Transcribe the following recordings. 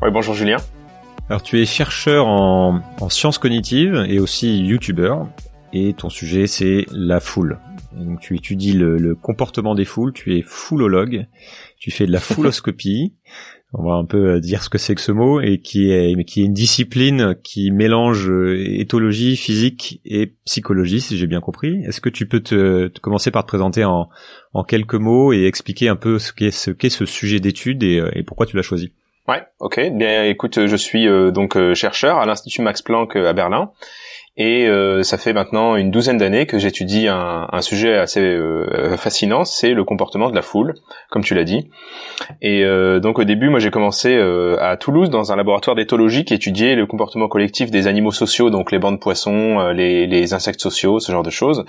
Oui, bonjour Julien. Alors tu es chercheur en, en sciences cognitives et aussi youtubeur et ton sujet c'est la foule. Donc tu étudies le, le, comportement des foules, tu es foulologue, tu fais de la fouloscopie. On va un peu euh, dire ce que c'est que ce mot et qui est qui est une discipline qui mélange euh, éthologie, physique et psychologie si j'ai bien compris. Est-ce que tu peux te, te, commencer par te présenter en, en quelques mots et expliquer un peu ce qu'est ce qu'est ce sujet d'étude et, euh, et pourquoi tu l'as choisi? Ouais, ok. Bien, écoute, je suis euh, donc euh, chercheur à l'Institut Max Planck à Berlin. Et euh, ça fait maintenant une douzaine d'années que j'étudie un, un, sujet assez euh, fascinant, c'est le comportement de la foule, comme tu l'as dit. Et euh, donc au début, moi j'ai commencé à Toulouse dans un laboratoire d'éthologie qui étudiait le comportement collectif des animaux sociaux, donc les bancs de poissons, les, les, insectes sociaux, ce genre de choses.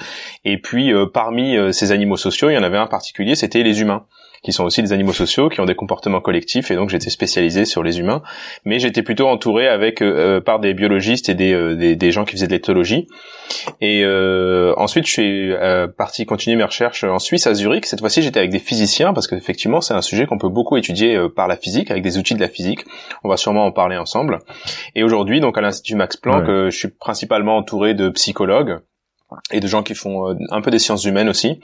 Et puis parmi ces animaux sociaux, il y en avait un particulier, c'était les humains qui sont aussi des animaux sociaux, qui ont des comportements collectifs, et donc j'étais spécialisé sur les humains, mais j'étais plutôt entouré avec euh, par des biologistes et des, euh, des, des, gens qui faisaient de l'éthologie. Et euh, ensuite, je suis euh, parti continuer mes recherches en Suisse, à Zurich. Cette fois-ci, j'étais avec des physiciens, parce qu'effectivement, c'est un sujet qu'on peut beaucoup étudier euh, par la physique, avec des outils de la physique. On va sûrement en parler ensemble. Et aujourd'hui, donc à l'Institut Max Planck, je suis principalement entouré de psychologues, et de gens qui font euh, un peu des sciences humaines aussi,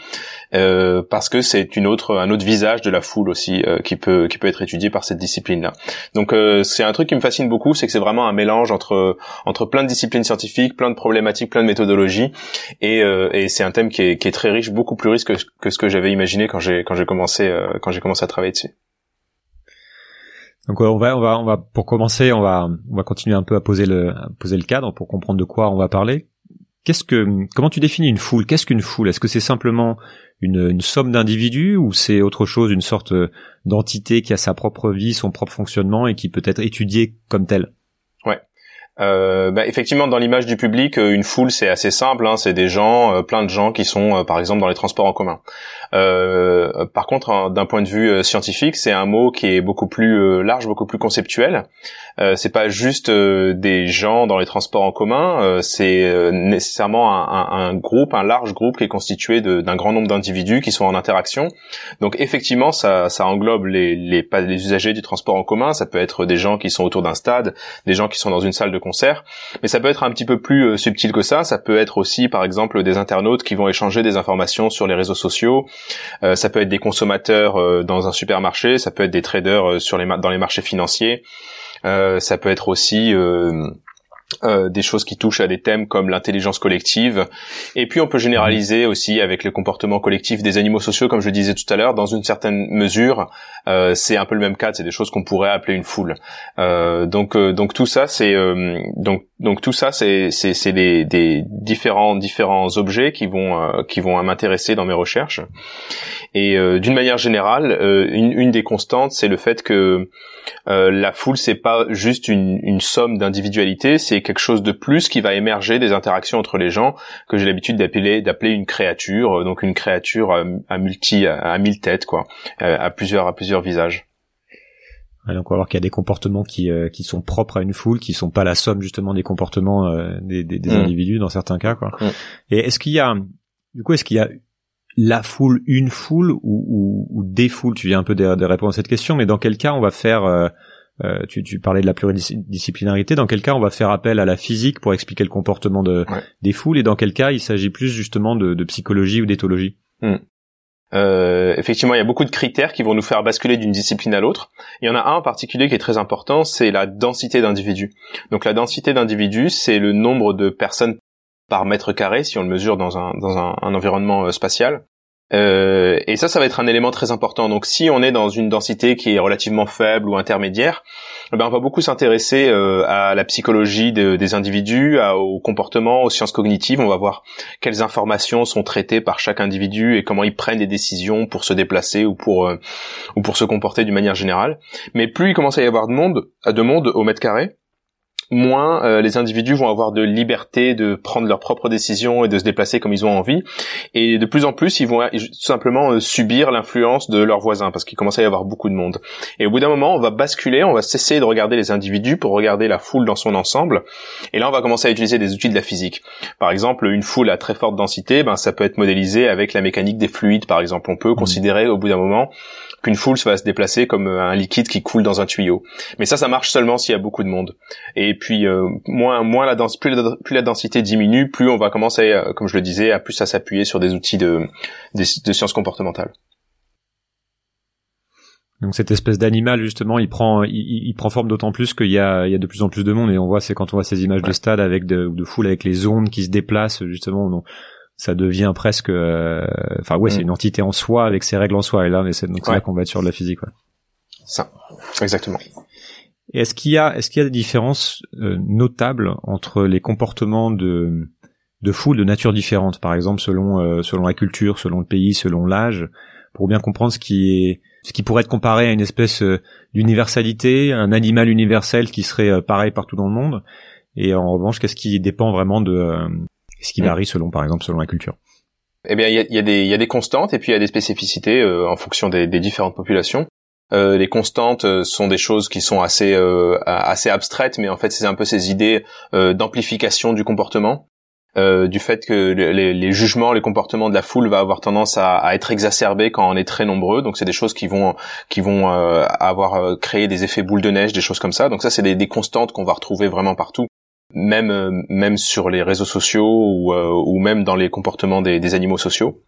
euh, parce que c'est une autre, un autre visage de la foule aussi euh, qui peut qui peut être étudié par cette discipline-là. Donc euh, c'est un truc qui me fascine beaucoup, c'est que c'est vraiment un mélange entre entre plein de disciplines scientifiques, plein de problématiques, plein de méthodologies, et, euh, et c'est un thème qui est, qui est très riche, beaucoup plus riche que, que ce que j'avais imaginé quand j'ai quand j'ai commencé quand j'ai commencé à travailler dessus. Donc on va on va on va pour commencer on va on va continuer un peu à poser le à poser le cadre pour comprendre de quoi on va parler. Comment tu définis une foule? Qu'est-ce qu'une foule? Est-ce que c'est simplement une, somme d'individus ou c'est autre chose, une sorte d'entité qui a sa propre vie, son propre fonctionnement et qui peut être étudiée comme telle? Ouais. Euh, bah, effectivement, dans l'image du public, euh, une foule c'est assez simple. Hein, c'est des gens, euh, plein de gens qui sont, euh, par exemple, dans les transports en commun. par contre, d'un point de vue scientifique, c'est un mot qui est beaucoup plus large, beaucoup plus conceptuel. Euh, c'est pas juste euh, des gens dans les transports en commun, euh, c'est nécessairement un, un, groupe, un large groupe qui est constitué d'un grand nombre d'individus qui sont en interaction. Donc effectivement, ça, ça englobe les, les, les usagers du transport en commun, ça peut être des gens qui sont autour d'un stade, des gens qui sont dans une salle de concert, mais ça peut être un petit peu plus subtil que ça, ça peut être aussi par exemple des internautes qui vont échanger des informations sur les réseaux sociaux, ça peut être des consommateurs dans un supermarché, ça peut être des traders sur les dans les marchés financiers. Euh, ça peut être aussi euh, euh, des choses qui touchent à des thèmes comme l'intelligence collective. Et puis on peut généraliser aussi avec le comportement collectif des animaux sociaux, comme je le disais tout à l'heure, dans une certaine mesure, euh, c'est un peu le même cas. C'est des choses qu'on pourrait appeler une foule. Euh, donc donc tout ça c'est donc donc tout ça c'est c'est des, des différents différents objets qui vont qui vont m'intéresser dans mes recherches. Et d'une manière générale, une, une des constantes c'est le fait que euh, la foule c'est pas juste une, une somme d'individualité, c'est quelque chose de plus qui va émerger des interactions entre les gens que j'ai l'habitude d'appeler d'appeler une créature, euh, donc une créature à, multi à, mille têtes quoi, euh, à plusieurs à plusieurs visages. donc on va voir qu'il y a des comportements qui qui sont propres à une foule, qui sont pas la somme justement des comportements des, des, des mm. individus dans certains cas quoi. Mm. Et est-ce qu'il y a du coup est-ce qu'il y a la foule, une foule ou, ou, ou, des foules Tu viens un peu de, répondre à cette question, mais dans quel cas on va faire euh, euh, tu, tu, parlais de la pluridisciplinarité. Dans quel cas on va faire appel à la physique pour expliquer le comportement de, des foules, et dans quel cas il s'agit plus justement de, de psychologie ou d'éthologie? Hmm. euh, effectivement, il y a beaucoup de critères qui vont nous faire basculer d'une discipline à l'autre. Il y en a un en particulier qui est très important, c'est la densité d'individus. Donc la densité d'individus, c'est le nombre de personnes par mètre carré si on le mesure dans un, dans un, un environnement euh, spatial. Euh, et ça, ça va être un élément très important. Donc, si on est dans une densité qui est relativement faible ou intermédiaire, eh ben, on va beaucoup s'intéresser euh, à la psychologie des individus, au comportement, aux sciences cognitives. On va voir quelles informations sont traitées par chaque individu et comment ils prennent des décisions pour se déplacer ou pour euh, ou pour se comporter d'une manière générale. Mais plus il commence à y avoir de monde, de monde au mètre carré, moins euh, les individus vont avoir de liberté de prendre leurs propres décisions et de se déplacer comme ils ont envie. Et de plus en plus, ils vont tout simplement euh, subir l'influence de leurs voisins parce qu'il commence à y avoir beaucoup de monde. Et au bout d'un moment, on va basculer, on va cesser de regarder les individus pour regarder la foule dans son ensemble. Et là, on va commencer à utiliser des outils de la physique. Par exemple, une foule à très forte densité, ben ça peut être modélisé avec la mécanique des fluides. Par exemple, on peut mmh. considérer au bout d'un moment qu'une foule va se déplacer comme euh, un liquide qui coule dans un tuyau. Mais ça, ça marche seulement s'il y a beaucoup de monde. Et puis euh, moins, moins la plus, la, plus la densité diminue, plus on va commencer, euh, comme je le disais, à plus à s'appuyer sur des outils de, de, sciences comportementales. Donc cette espèce d'animal justement, il prend, il, prend forme d'autant plus qu'il y a, il y a de plus en plus de monde et on voit, c'est quand on voit ces images de stade avec de, de foule avec les ondes qui se déplacent justement ça devient presque euh, enfin ouais c'est mm. une entité en soi avec ses règles en soi et là c'est donc là qu'on va être sur de la physique ouais. ça exactement et est-ce qu'il y a est-ce qu'il y a des différences euh, notables entre les comportements de de foule de nature différente? Par exemple selon euh, selon la culture selon le pays selon l'âge pour bien comprendre ce qui est ce qui pourrait être comparé à une espèce d'universalité un animal universel qui serait pareil partout dans le monde et en revanche qu'est-ce qui dépend vraiment de ce qui mm. varie selon, par exemple, selon la culture Eh bien, il y a, y, a des, y a des constantes et puis il y a des spécificités euh, en fonction des, des, différentes populations. Euh, les constantes euh, sont des choses qui sont assez euh, assez abstraites, mais en fait, c'est un peu ces idées d'amplification du comportement. du fait que les, les, jugements, les comportements de la foule va avoir tendance à, à, être exacerbés quand on est très nombreux. Donc c'est des choses qui vont qui vont avoir créé des effets boule de neige, des choses comme ça. Donc ça c'est des, des constantes qu'on va retrouver vraiment partout même euh, même sur les réseaux sociaux ou, euh, ou même dans les comportements des, des, animaux sociaux.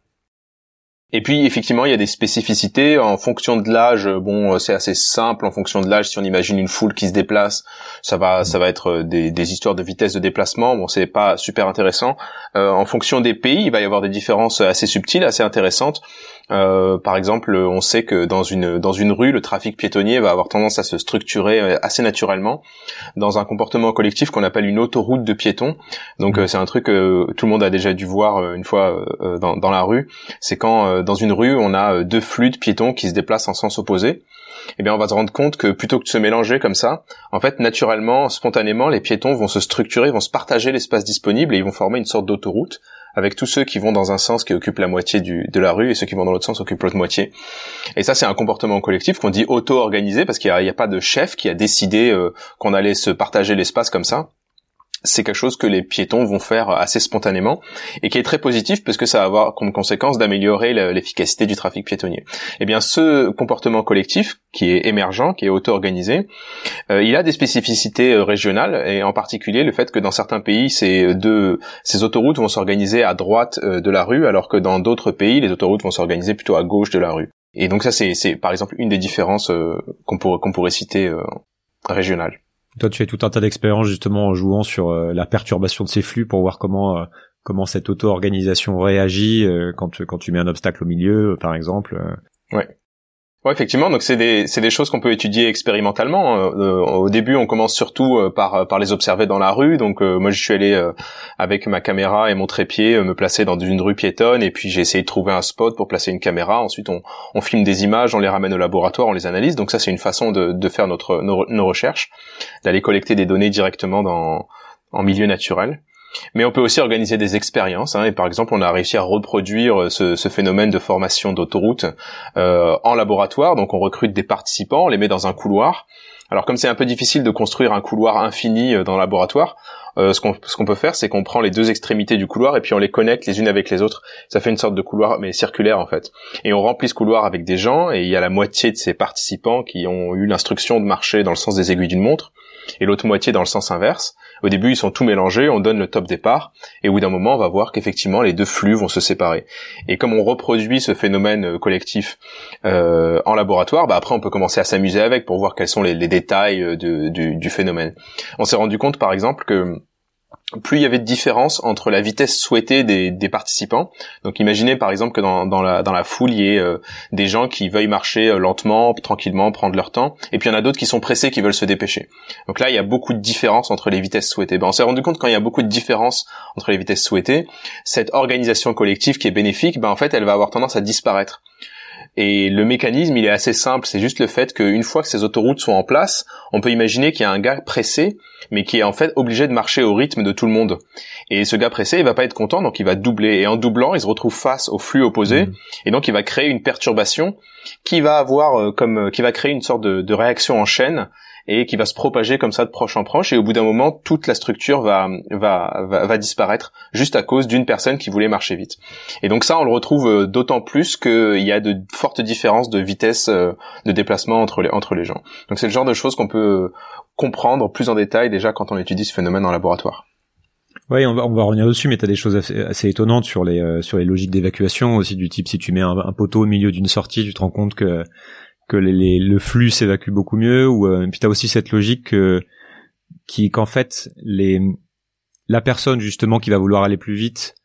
Et puis effectivement, il y a des spécificités en fonction de l'âge. Bon, euh, c'est assez simple en fonction de l'âge. Si on imagine une foule qui se déplace, ça va ça va être des, des histoires de vitesse de déplacement. Bon, c'est pas super intéressant. Euh, en fonction des pays, il va y avoir des différences assez subtiles, assez intéressantes. Euh, par exemple, on sait que dans une dans une rue, le trafic piétonnier va avoir tendance à se structurer euh, assez naturellement dans un comportement collectif qu'on appelle une autoroute de piétons. Donc mmh. euh, c'est un truc que tout le monde a déjà dû voir une fois dans, dans la rue. C'est quand dans une rue on a deux flux de piétons qui se déplacent en sens opposé. Eh bien, on va se rendre compte que plutôt que de se mélanger comme ça, en fait, naturellement, spontanément, les piétons vont se structurer, vont se partager l'espace disponible et ils vont former une sorte d'autoroute avec tous ceux qui vont dans un sens qui occupent la moitié du, de la rue et ceux qui vont dans l'autre sens occupent l'autre moitié. Et ça, c'est un comportement collectif qu'on dit auto-organisé parce qu'il n'y a, pas de chef qui a décidé euh, qu'on allait se partager l'espace comme ça c'est quelque chose que les piétons vont faire assez spontanément et qui est très positif parce que ça va avoir comme conséquence d'améliorer l'efficacité du trafic piétonnier. Eh bien, ce comportement collectif qui est émergent, qui est auto-organisé, euh, il a des spécificités euh, régionales et en particulier le fait que dans certains pays, ces deux ces autoroutes vont s'organiser à droite euh, de la rue alors que dans d'autres pays, les autoroutes vont s'organiser plutôt à gauche de la rue. Et donc ça, c'est par exemple une des différences qu'on pourrait, qu'on pourrait citer régionales. Toi, tu fais tout un tas d'expériences justement en jouant sur euh, la perturbation de ces flux pour voir comment euh, comment cette auto-organisation réagit euh, quand quand tu mets un obstacle au milieu, par exemple. Ouais. Ouais, effectivement. Donc c'est des c'est des choses qu'on peut étudier expérimentalement. Hein. Euh, au début, on commence surtout euh, par par les observer dans la rue. Donc euh, moi, je suis allé avec ma caméra et mon trépied me placer dans une rue piétonne et puis j'ai essayé de trouver un spot pour placer une caméra. Ensuite, on on filme des images, on les ramène au laboratoire, on les analyse. Donc ça, c'est une façon de de faire notre nos, nos recherches, d'aller collecter des données directement dans en milieu naturel. Mais on peut aussi organiser des expériences. Hein, et par exemple, on a réussi à reproduire euh, ce, phénomène de formation d'autoroute euh, en laboratoire. Donc, on recrute des participants, on les met dans un couloir. Alors, comme c'est un peu difficile de construire un couloir infini euh, dans le laboratoire, ce qu'on peut faire, c'est qu'on prend les deux extrémités du couloir et puis on les connecte les unes avec les autres. Ça fait une sorte de couloir, mais circulaire en fait. Et on remplit ce couloir avec des gens et il y a la moitié de ces participants qui ont eu l'instruction de marcher dans le sens des aiguilles d'une montre et l'autre moitié dans le sens inverse. Au début, ils sont tout mélangés, on donne le top départ, et au bout d'un moment, on va voir qu'effectivement, les deux flux vont se séparer. Et comme on reproduit ce phénomène euh, collectif euh, en laboratoire, bah après, on peut commencer à s'amuser avec pour voir quels sont les, détails euh, du, du, phénomène. On s'est rendu compte, par exemple, que plus il y avait de différence entre la vitesse souhaitée des, des participants. Donc imaginez par exemple que dans, dans, la, dans la foule, il y ait euh, des gens qui veuillent marcher euh, lentement, tranquillement, prendre leur temps, et puis il y en a d'autres qui sont pressés, qui veulent se dépêcher. Donc là, il y a beaucoup de différence entre les vitesses souhaitées. Ben, on s'est rendu compte quand il y a beaucoup de différence entre les vitesses souhaitées, cette organisation collective qui est bénéfique, ben, en fait, elle va avoir tendance à disparaître. Et le mécanisme, il est assez simple. C'est juste le fait qu'une fois que ces autoroutes sont en place, on peut imaginer qu'il y a un gars pressé, mais qui est en fait obligé de marcher au rythme de tout le monde. Et ce gars pressé, il va pas être content, donc il va doubler. Et en doublant, il se retrouve face au flux opposé, mmh. et donc il va créer une perturbation qui va avoir euh, comme, qui va créer une sorte de, de réaction en chaîne et qui va se propager comme ça de proche en proche et au bout d'un moment toute la structure va, va va, disparaître juste à cause d'une personne qui voulait marcher vite. Et donc ça on le retrouve euh, d'autant plus qu'il y a de fortes différences de vitesse euh, de déplacement entre les entre les gens. Donc c'est le genre de choses qu'on peut comprendre plus en détail déjà quand on étudie ce phénomène en laboratoire. Oui, on va, on va revenir dessus, mais tu as des choses assez, étonnantes sur les euh, sur les logiques d'évacuation aussi du type si tu mets un poteau au milieu d'une sortie, tu te rends compte que que les, le flux s'évacue beaucoup mieux ou euh, puis t'as aussi cette logique que, qui qu'en fait les la personne justement qui va vouloir aller plus vite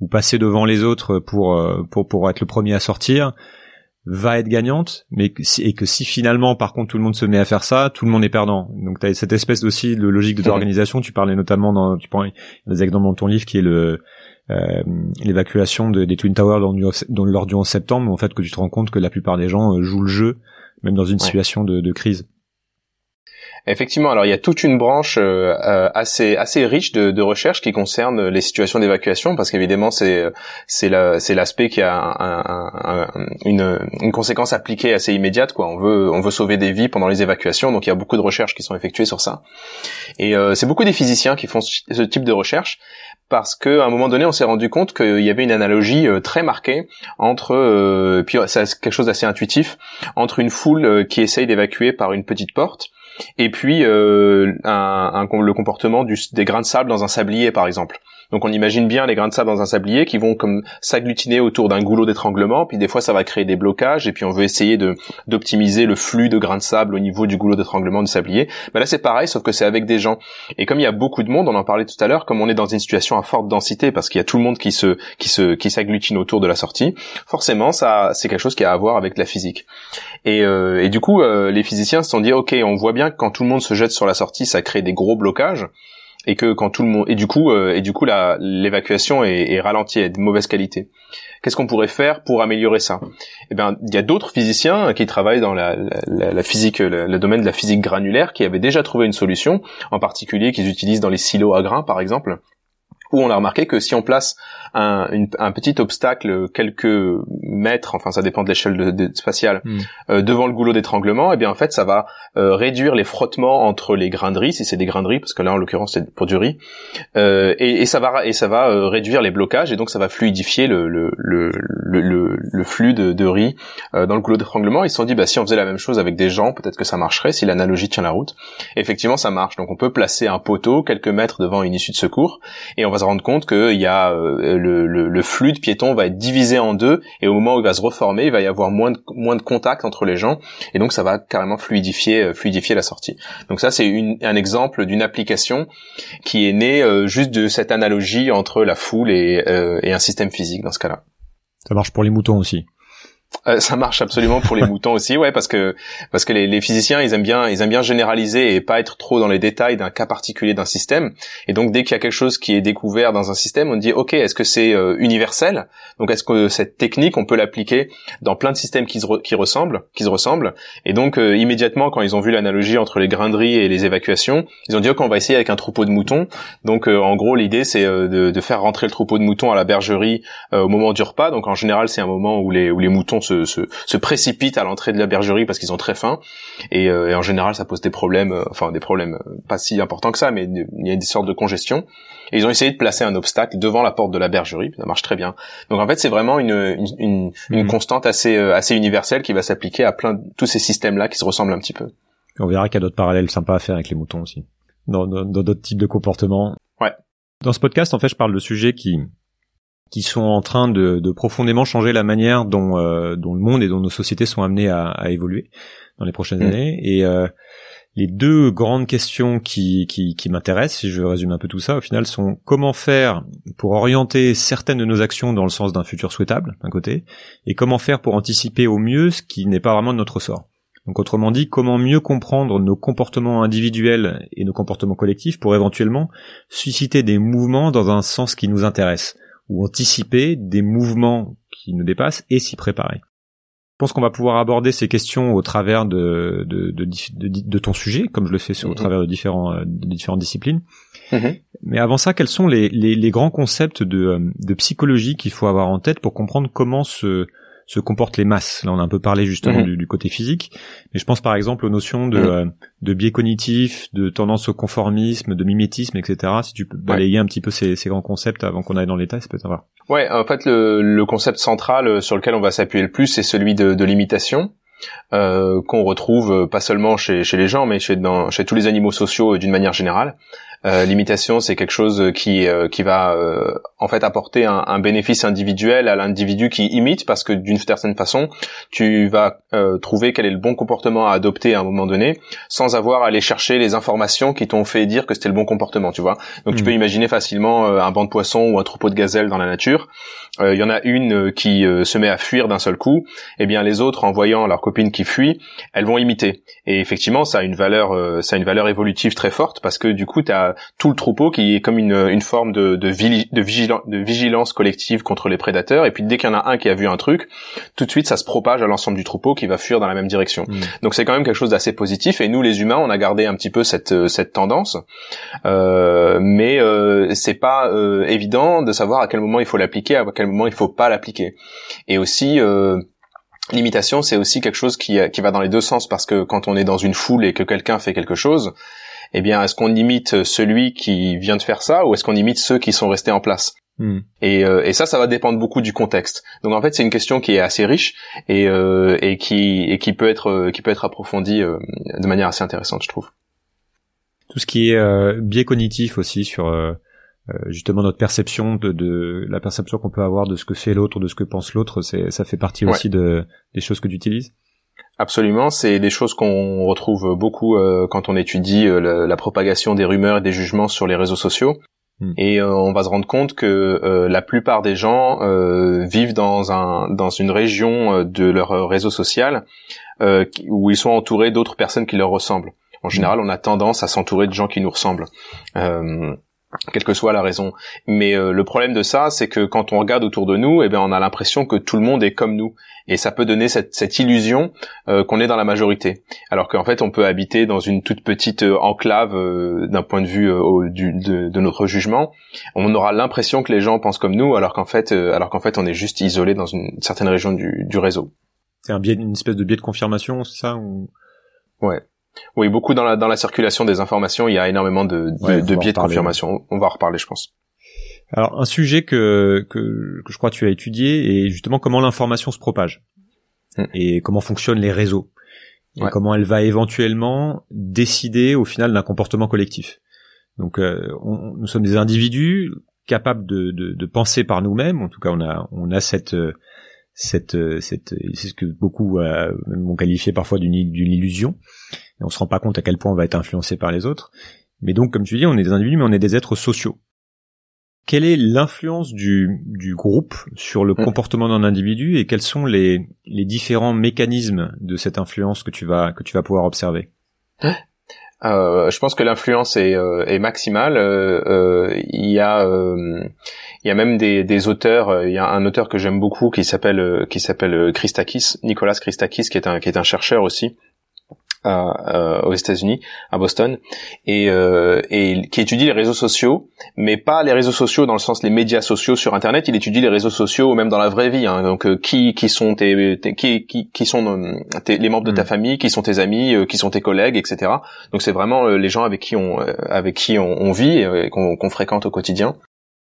ou passer devant les autres pour euh, pour pour être le premier à sortir va être gagnante mais et que si finalement par contre tout le monde se met à faire ça tout le monde est perdant. Donc tu as cette espèce aussi de logique de l'organisation tu parlais notamment dans tu prends des exemples dans ton livre qui est le euh, l'évacuation de, des Twin Towers lors du, lors du 11 septembre, en fait que tu te rends compte que la plupart des gens euh, jouent le jeu, même dans une situation de, de crise. Effectivement, alors il y a toute une branche euh, assez assez riche de, de recherche qui concerne les situations d'évacuation parce qu'évidemment c'est c'est la, c'est l'aspect qui a un, un, une, une conséquence appliquée assez immédiate quoi. On veut on veut sauver des vies pendant les évacuations donc il y a beaucoup de recherches qui sont effectuées sur ça et c'est beaucoup des physiciens qui font ce type de recherche parce qu'à un moment donné, on s'est rendu compte qu'il y avait une analogie euh, très marquée entre, euh, puis c'est quelque chose d'assez intuitif, entre une foule euh, qui essaye d'évacuer par une petite porte et puis euh, le comportement des grains de sable dans un sablier, par exemple. Donc on imagine bien les grains de sable dans un sablier qui vont comme s'agglutiner autour d'un goulot d'étranglement, puis des fois ça va créer des blocages, et puis on veut essayer de d'optimiser le flux de grains de sable au niveau du goulot d'étranglement du sablier. Mais là c'est pareil, sauf que c'est avec des gens. Et comme il y a beaucoup de monde, on en parlait tout à l'heure, comme on est dans une situation à forte densité, parce qu'il y a tout le monde qui se qui se qui s'agglutine autour de la sortie, forcément ça c'est quelque chose qui a à voir avec la physique. Et, euh, et du coup euh, les physiciens se sont dit ok, on voit bien que quand tout le monde se jette sur la sortie, ça crée des gros blocages et que quand tout le monde et du coup euh, et du coup la l'évacuation est, est ralentie est de mauvaise qualité. Qu'est-ce qu'on pourrait faire pour améliorer ça? Eh bien, il y a d'autres physiciens qui travaillent dans la, la, la physique, le, le, domaine de la physique granulaire, qui avaient déjà trouvé une solution, en particulier qu'ils utilisent dans les silos à grains, par exemple, où on a remarqué que si on place un, un petit obstacle quelques mètres, enfin ça dépend de l'échelle de, spatiale, hmm. euh, devant le goulot d'étranglement, et eh bien en fait ça va euh, réduire les frottements entre les grains de riz, si c'est des grains de riz, parce que là en l'occurrence c'est pour du riz, euh, et, et, ça va et ça va euh, réduire les blocages et donc ça va fluidifier le le le, le, le flux de, de riz euh, dans le goulot d'étranglement. Ils se sont dit bah si on faisait la même chose avec des gens, peut-être que ça marcherait si l'analogie tient la route. Et effectivement ça marche. Donc on peut placer un poteau quelques mètres devant une issue de secours et on va se rendre compte qu'il y a le, le, flux de piétons va être divisé en deux et au moment où il va se reformer, il va y avoir moins de, moins de contact entre les gens et donc ça va carrément fluidifier euh, fluidifier la sortie. Donc ça c'est un exemple d'une application qui est née euh, juste de cette analogie entre la foule et, euh, et un système physique dans ce cas-là. Ça marche pour les moutons aussi. Euh, ça marche absolument pour les moutons aussi, ouais, parce que parce que les, les, physiciens ils aiment bien ils aiment bien généraliser et pas être trop dans les détails d'un cas particulier d'un système. Et donc dès qu'il y a quelque chose qui est découvert dans un système, on dit ok, est-ce que c'est euh, universel? Donc est-ce que cette technique on peut l'appliquer dans plein de systèmes qui se qui ressemblent, qui se ressemblent Et donc euh, immédiatement quand ils ont vu l'analogie entre les grinderies et les évacuations, ils ont dit ok, on va essayer avec un troupeau de moutons. Donc en gros l'idée c'est de, de, faire rentrer le troupeau de moutons à la bergerie au moment du repas. Donc en général c'est un moment où les où les moutons se, se, se précipitent à l'entrée de la bergerie parce qu'ils ont très faim et, euh, et, en général ça pose des problèmes, euh, enfin des problèmes euh, pas si importants que ça, mais il y a des sortes de congestion. Et ils ont essayé de placer un obstacle devant la porte de la bergerie, ça marche très bien. Donc en fait c'est vraiment une, une, une, une mhm. constante assez assez universelle qui va s'appliquer à plein tous ces systèmes là qui se ressemblent un petit peu. On verra qu'il y a d'autres parallèles sympas à faire avec les moutons aussi, dans d'autres types de comportements. Ouais. Dans ce podcast, en fait, je parle de sujets qui qui sont en train de, de profondément changer la manière dont, euh, dont le monde et dont nos sociétés sont amenées à, à évoluer dans les prochaines mm. années. Et, euh, les deux grandes questions qui, qui, qui m'intéressent, si je résume un peu tout ça, au final, sont comment faire pour orienter certaines de nos actions dans le sens d'un futur souhaitable, d'un côté, et comment faire pour anticiper au mieux ce qui n'est pas vraiment de notre sort. Donc autrement dit, comment mieux comprendre nos comportements individuels et nos comportements collectifs pour éventuellement susciter des mouvements dans un sens qui nous intéresse, ou anticiper des mouvements qui nous dépassent et s'y préparer. Je pense qu'on va pouvoir aborder ces questions au travers de, de, de, de, ton sujet, comme je le fais sur, au mhm. travers de, différents, euh, de différentes disciplines. Mhm. Mais avant ça, quels sont les, les, les grands concepts de, euh, de psychologie qu'il faut avoir en tête pour comprendre comment se, se comportent les masses. Là, on a un peu parlé justement mhm. du, côté physique, mais je pense par exemple aux notions de, mhm. euh, de biais cognitifs, de tendance au conformisme, de mimétisme, etc. Si tu peux balayer un petit peu ces, ces grands concepts avant qu'on aille dans l'état, ça peut être sympa. Ouais, en fait, le, le concept central euh, sur lequel on va s'appuyer le plus, c'est celui de, de l'imitation. Euh, qu'on retrouve euh, pas seulement chez, chez les gens, mais chez, dans, chez tous les animaux sociaux d'une manière générale. Euh, l'imitation, c'est quelque chose qui euh, qui va euh, en fait apporter un, un, bénéfice individuel à l'individu qui imite, parce que d'une certaine façon, tu vas trouver quel est le bon comportement à adopter à un moment donné, sans avoir à aller chercher les informations qui t'ont fait dire que c'était le bon comportement, tu vois. Donc tu hmm. peux imaginer facilement un banc de poissons ou un troupeau de gazelles dans la nature. Il y en a une qui se met à fuir d'un seul coup, et eh bien les autres, en voyant leur copine qui fuit, elles vont imiter. Et effectivement, ça a une valeur, ça a une valeur évolutive très forte parce que du coup, tu as tout le troupeau qui est comme une, une forme de, de, de, vigilance collective contre les prédateurs. Et puis dès qu'il y en a un qui a vu un truc, tout de suite ça se propage à l'ensemble du troupeau qui va fuir dans la même direction. Mm. Donc c'est quand même quelque chose d'assez positif. Et nous les humains, on a gardé un petit peu cette, cette tendance, euh, mais euh, c'est pas euh, évident de savoir à quel moment il faut l'appliquer, à quel moment il faut pas l'appliquer. Et aussi euh, L'imitation, c'est aussi quelque chose qui, qui va dans les deux sens parce que quand on est dans une foule et que quelqu'un fait quelque chose, eh bien, est-ce qu'on imite celui qui vient de faire ça ou est-ce qu'on imite ceux qui sont restés en place? Hmm. et, euh, et, ça, ça va dépendre beaucoup du contexte. Donc en fait, c'est une question qui est assez riche et, euh, et qui, et qui peut être euh, qui peut être approfondie euh, de manière assez intéressante, je trouve. Tout ce qui est euh, biais cognitif aussi sur justement notre perception de, de la perception qu'on peut avoir de ce que fait l'autre, de ce que pense l'autre, c'est ça fait partie aussi de des choses que tu utilises? Absolument, c'est des choses qu'on retrouve beaucoup euh, quand on étudie euh, la, propagation des rumeurs et des jugements sur les réseaux sociaux. Hmm. Et euh, on va se rendre compte que la plupart des gens vivent dans un dans une région de leur réseau social où ils sont entourés d'autres personnes qui leur ressemblent. En général, on a tendance à s'entourer de gens qui nous ressemblent quelle que soit la raison. Mais euh, le problème de ça, c'est que quand on regarde autour de nous, eh bien, on a l'impression que tout le monde est comme nous, et ça peut donner cette, cette illusion euh, qu'on est dans la majorité, alors qu'en fait, on peut habiter dans une toute petite euh, enclave d'un point de vue du, de, de, notre jugement. On aura l'impression que les gens pensent comme nous, alors qu'en fait, alors qu'en fait, on est juste isolé dans une certaine région du, du réseau. C'est un biais, une espèce de biais de confirmation, c'est ça ou... Ouais. Oui, beaucoup dans la dans la circulation des informations, il y a énormément de, de, biais de confirmation. On va en reparler, je pense. Alors, un sujet que, que, que je crois que tu as étudié est justement comment l'information se propage hmm. et comment fonctionnent les réseaux et comment elle va éventuellement décider au final d'un comportement collectif. Donc, euh, nous sommes des individus capables de, de, de penser par nous-mêmes. En tout cas, on a on a cette cette cette c'est ce que beaucoup euh, m'ont qualifié parfois d'une d'une illusion et on se rend pas compte à quel point on va être influencé par les autres. Mais donc, comme tu dis, on est des individus, mais on est des êtres sociaux. Quelle est l'influence du, du groupe sur le mm. comportement d'un individu et quels sont les, les différents mécanismes de cette influence que tu vas que tu vas pouvoir observer? Euh, je pense que l'influence est, euh, est maximale. Euh, euh il y a il y a même des, des auteurs. Il y a un auteur que j'aime beaucoup qui s'appelle qui s'appelle Christakis, Nicolas Christakis, qui est un qui est un chercheur aussi euh, aux États-Unis, à Boston, et, euh, et qui étudie les réseaux sociaux, mais pas les réseaux sociaux dans le sens les médias sociaux sur Internet. Il étudie les réseaux sociaux même dans la vraie vie. Hein. Donc euh, qui qui sont tes, qui, qui, qui sont euh, tes, les membres de ta mm. famille, qui sont tes amis, qui sont tes collègues, etc. Donc c'est vraiment les gens avec qui on avec qui on, on vit et qu'on fréquente au quotidien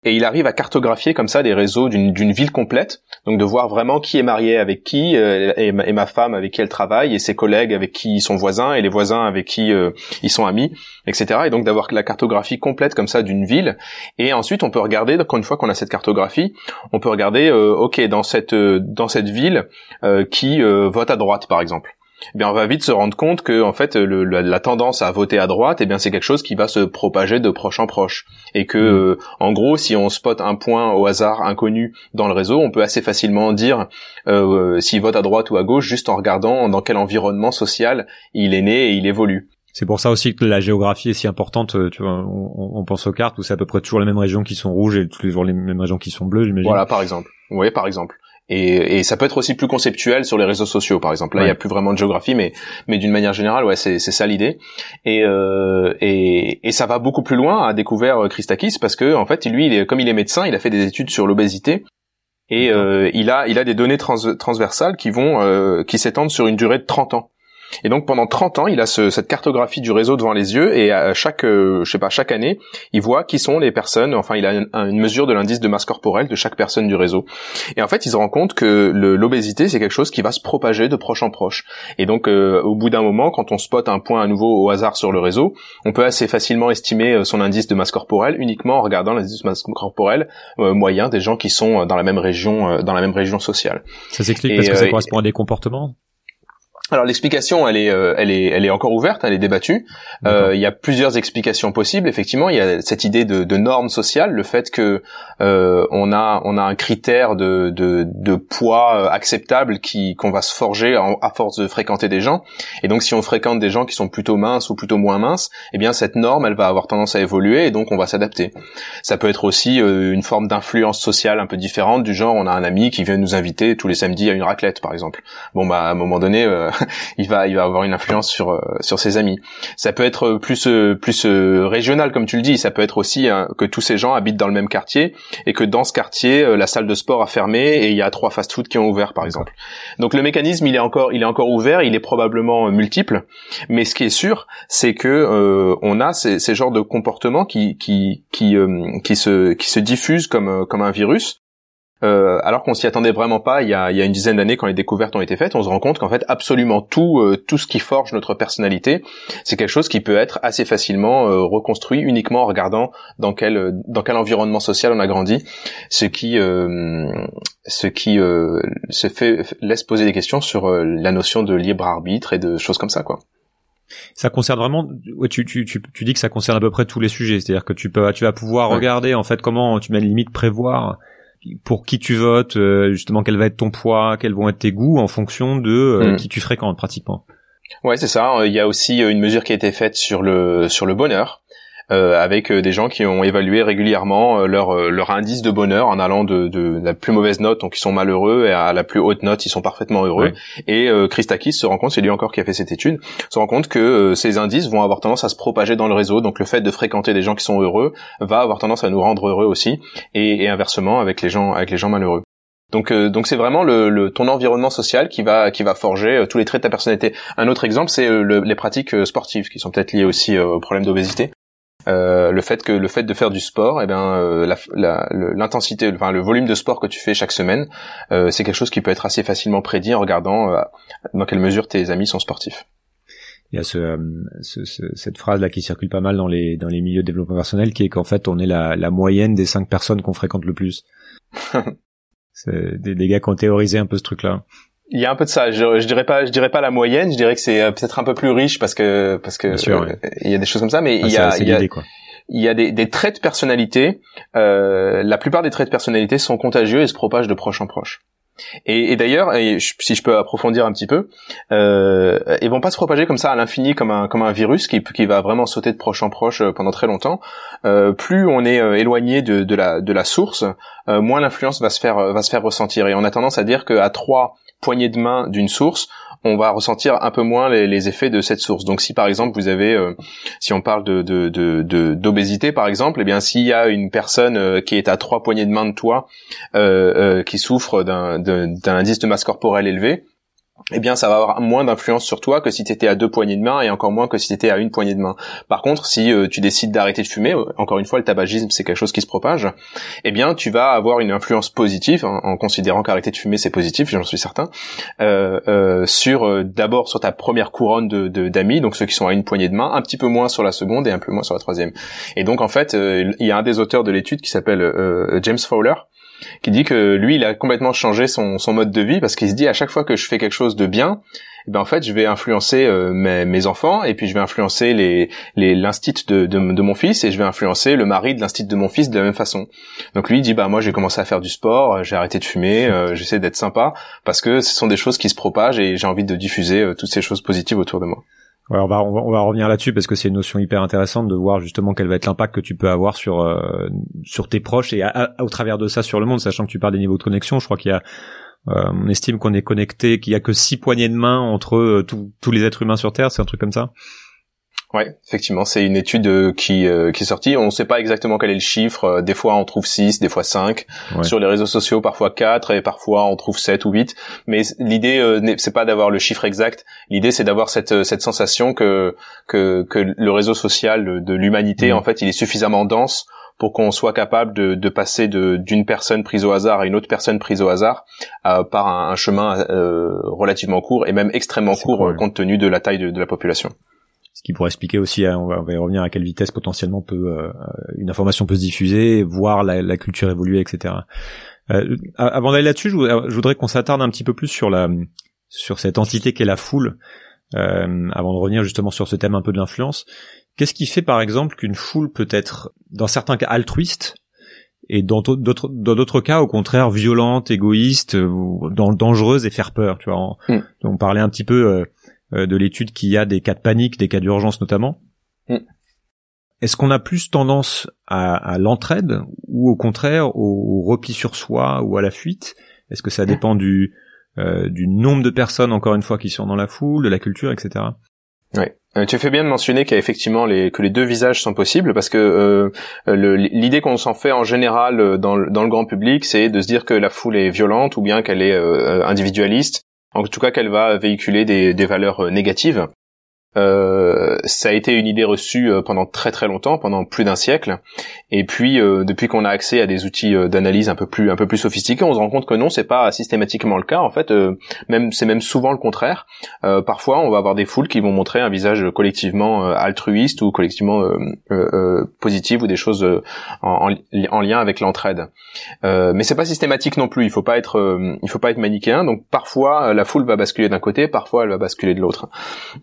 et il arrive à cartographier comme ça les réseaux d'une ville complète, donc de voir vraiment qui est marié avec qui, euh, et, ma, femme avec qui elle travaille, et ses collègues avec qui ils sont voisins, et les voisins avec qui euh, ils sont amis, etc. Et donc d'avoir la cartographie complète comme ça d'une ville, et ensuite on peut regarder, donc une fois qu'on a cette cartographie, on peut regarder, euh, ok, dans cette dans cette ville, qui vote à droite par exemple. Eh bien on va vite se rendre compte que en fait le, la, la, tendance à voter à droite, eh bien c'est quelque chose qui va se propager de proche en proche, et que Mm. euh, en gros si on spot un point au hasard inconnu dans le réseau, on peut assez facilement dire euh, s'il vote à droite ou à gauche juste en regardant dans quel environnement social il est né et il évolue. C'est pour ça aussi que la géographie est si importante. euh, Tu vois, on, on pense aux cartes où c'est à peu près toujours les mêmes régions qui sont rouges et tous les jours les mêmes régions qui sont bleues, j'imagine. Voilà par exemple. Oui par exemple. Et, et ça peut être aussi plus conceptuel sur les réseaux sociaux, par exemple. Là, il Ouais. y a plus vraiment de géographie, mais mais d'une manière générale, ouais, c'est c'est ça l'idée. Et, euh, et et ça va beaucoup plus loin. A découvert euh, Christakis parce que en fait, lui, il est, comme il est médecin, il a fait des études sur l'obésité et euh, il a il a des données trans- transversales qui vont euh, qui s'étendent sur une durée de 30 ans. Et donc pendant 30 ans, il a ce- cette cartographie du réseau devant les yeux et à chaque euh, je sais pas chaque année, il voit qui sont les personnes. Enfin, il a une, une mesure de l'indice de masse corporelle de chaque personne du réseau. Et en fait, il se rend compte que l'obésité, c'est quelque chose qui va se propager de proche en proche. Et donc, euh, au bout d'un moment, quand on spot un point à nouveau au hasard sur le réseau, on peut assez facilement estimer euh, son indice de masse corporelle uniquement en regardant l'indice de masse corporelle euh, moyen des gens qui sont euh, dans la même région, euh, dans la même région sociale. Ça s'explique parce que ça euh, correspond à des comportements? Alors l'explication, elle est, euh, elle est, elle est encore ouverte, elle est débattue. Euh, il y a plusieurs explications possibles. Effectivement, il y a cette idée de, de norme sociale, le fait que euh, on a, on a un critère de, de, de poids euh, acceptable qui qu'on va se forger en- à force de fréquenter des gens. Et donc, si on fréquente des gens qui sont plutôt minces ou plutôt moins minces, eh bien cette norme, elle va avoir tendance à évoluer et donc on va s'adapter. Ça peut être aussi euh, une forme d'influence sociale un peu différente, du genre on a un ami qui vient nous inviter tous les samedis à une raclette, par exemple. Bon bah à un moment donné, il va il va avoir une influence sur euh, sur ses amis. Ça peut être plus euh, plus euh, régional comme tu le dis. Ça peut être aussi hein, que tous ces gens habitent dans le même quartier et que dans ce quartier la salle de sport a fermé et il y a trois fast-food qui ont ouvert par exemple. Donc le mécanisme il est encore il est encore ouvert. Il est probablement multiple. Mais ce qui est sûr, c'est que euh, on a ces, ces genres de comportements qui qui qui euh, qui se qui se diffusent comme comme un virus. Euh, alors qu'on s'y attendait vraiment pas il y a, il y a une dizaine d'années quand les découvertes ont été faites, on se rend compte qu'en fait absolument tout euh, tout ce qui forge notre personnalité, c'est quelque chose qui peut être assez facilement euh, reconstruit uniquement en regardant dans quel euh, dans quel environnement social on a grandi, ce qui euh, ce qui euh, se fait laisse poser des questions sur la notion de libre arbitre et de choses comme ça quoi. Ça concerne vraiment. ouais, tu, tu, tu, tu dis que ça concerne à peu près tous les sujets. C'est-à-dire que tu peux, tu vas pouvoir Ouais. regarder en fait comment tu mets limite prévoir pour qui tu votes, euh, justement quel va être ton poids, quels vont être tes goûts en fonction de euh, Mm. qui tu fréquentes pratiquement. Ouais, c'est ça. Il y a aussi euh, une mesure qui a été faite sur le sur le bonheur. Euh, avec euh, des gens qui ont évalué régulièrement euh, leur leur indice de bonheur en allant de, de la plus mauvaise note donc ils sont malheureux et à la plus haute note ils sont parfaitement heureux et euh, Christakis se rend compte c'est lui encore qui a fait cette étude se rend compte que euh, ces indices vont avoir tendance à se propager dans le réseau donc le fait de fréquenter des gens qui sont heureux va avoir tendance à nous rendre heureux aussi et, et inversement avec les gens avec les gens malheureux donc, euh, donc c'est vraiment le, le- ton environnement social qui va qui va forger euh, tous les traits de ta personnalité. Un autre exemple, c'est euh, le- les pratiques sportives qui sont peut-être liées aussi au problème d'obésité. Euh, le fait que le fait de faire du sport, eh bien euh, l'intensité, enfin le volume de sport que tu fais chaque semaine, euh, c'est quelque chose qui peut être assez facilement prédit en regardant euh, dans quelle mesure tes amis sont sportifs. Il y a ce, euh, ce- ce- cette phrase là qui circule pas mal dans les dans les milieux de développement personnel, qui est qu'en fait on est la, la moyenne des cinq personnes qu'on fréquente le plus. C'est des, des gars qui ont théorisé un peu ce truc-là. Il y a un peu de ça. Je, je dirais pas, je dirais pas la moyenne. Je dirais que c'est euh, peut-être un peu plus riche parce que parce que sûr, euh, il y a des choses comme ça. Mais Ah, il y a, il y a l'idée quoi. il y a des, des traits de personnalité. euh, la plupart des traits de personnalité sont contagieux et se propagent de proche en proche. Et, et d'ailleurs, si je peux approfondir un petit peu, euh, ils vont pas se propager comme ça à l'infini, comme un comme un virus qui qui va vraiment sauter de proche en proche euh, pendant très longtemps. Euh, plus on est éloigné de, de la de la source, euh, moins l'influence va se faire va se faire ressentir. Et on a tendance à dire qu'à trois poignées de main d'une source, on va ressentir un peu moins les, effets de cette source. Donc si par exemple vous avez, euh, si on parle de d'obésité par exemple, eh bien s'il y a une personne euh, qui est à trois poignées de main de toi, euh, qui souffre d'un indice de masse corporelle élevé, eh bien ça va avoir moins d'influence sur toi que si tu étais à deux poignées de main et encore moins que si tu étais à une poignée de main. Par contre, si euh, tu décides d'arrêter de fumer, euh, encore une fois le tabagisme c'est quelque chose qui se propage, eh bien tu vas avoir une influence positive hein, en considérant qu'arrêter de fumer c'est positif, j'en suis certain, euh, euh, sur euh, d'abord sur ta première couronne de d'amis, donc ceux qui sont à une poignée de main, un petit peu moins sur la seconde et un peu moins sur la troisième. Et donc en fait, euh, il y a un des auteurs de l'étude qui s'appelle James Fowler qui dit que lui, il a complètement changé son, son mode de vie parce qu'il se dit à chaque fois que je fais quelque chose de bien, eh ben en fait, je vais influencer euh, mes, mes, enfants et puis je vais influencer les l'instit de, de, de, mon fils et je vais influencer le mari de l'instit de mon fils de la même façon. Donc lui il dit bah moi j'ai commencé à faire du sport, euh, j'ai arrêté de fumer, euh, j'essaie d'être sympa parce que ce sont des choses qui se propagent et j'ai envie de diffuser toutes ces choses positives autour de moi. Ouais, on va, on va, revenir là-dessus parce que c'est une notion hyper intéressante de voir justement quel va être l'impact que tu peux avoir sur sur tes proches et au travers de ça sur le monde, sachant que tu parles des niveaux de connexion. Je crois qu'il y a euh, on estime qu'on est connecté, qu'il y a que six poignées de main entre euh, tous les êtres humains sur Terre, c'est un truc comme ça? Ouais, effectivement, c'est une étude euh, qui, qui est sortie. On ne sait pas exactement quel est le chiffre. Des fois, on trouve 6, des fois 5. Sur les réseaux sociaux, parfois 4 et parfois on trouve 7 ou 8. Mais l'idée, c'est pas d'avoir le chiffre exact. L'idée, c'est d'avoir cette, cette sensation que, que, que le réseau social de l'humanité, mmh. en fait, il est suffisamment dense pour qu'on soit capable de, de passer d'une personne prise au hasard à une autre personne prise au hasard euh, par un, chemin euh, relativement court et même extrêmement court euh, compte tenu de la taille de, la population. Ce qui pourrait expliquer aussi, hein, on va, y revenir à quelle vitesse potentiellement peut une information peut se diffuser, voir la, la culture évoluer, etc. avant d'aller là-dessus, je voudrais, qu'on s'attarde un petit peu plus sur la sur cette entité qu'est la foule, avant de revenir justement sur ce thème un peu de l'influence. Qu'est-ce qui fait par exemple qu'une foule peut être dans certains cas altruiste et dans d'autres dans d'autres cas au contraire violente, égoïste, ou dangereuse et faire peur, tu vois. Mm. On parlait un petit peu euh, euh, de l'étude qu'il y a des cas de panique, des cas d'urgence notamment. Mm. Est-ce qu'on a plus tendance à, l'entraide ou au contraire au, repli sur soi ou à la fuite? Est-ce que ça dépend du euh, du nombre de personnes encore une fois qui sont dans la foule, de la culture, etc. Ouais. Euh, tu fais bien de mentionner qu'il y a effectivement les, que les deux visages sont possibles parce que euh, l'idée qu'on s'en fait en général euh, dans, dans le grand public, c'est de se dire que la foule est violente ou bien qu'elle est individualiste, en tout cas qu'elle va véhiculer des, valeurs négatives. Euh, ça a été une idée reçue euh, pendant très très longtemps, pendant plus d'un siècle. Et puis euh, depuis qu'on a accès à des outils d'analyse un peu plus un peu plus sophistiqués, on se rend compte que non, c'est pas systématiquement le cas. En fait, même c'est même souvent le contraire. parfois, on va avoir des foules qui vont montrer un visage collectivement altruiste ou collectivement positif ou des choses en, en, lien avec l'entraide. mais c'est pas systématique non plus. Il faut pas être il faut pas être manichéen. Donc parfois, la foule va basculer d'un côté, parfois elle va basculer de l'autre.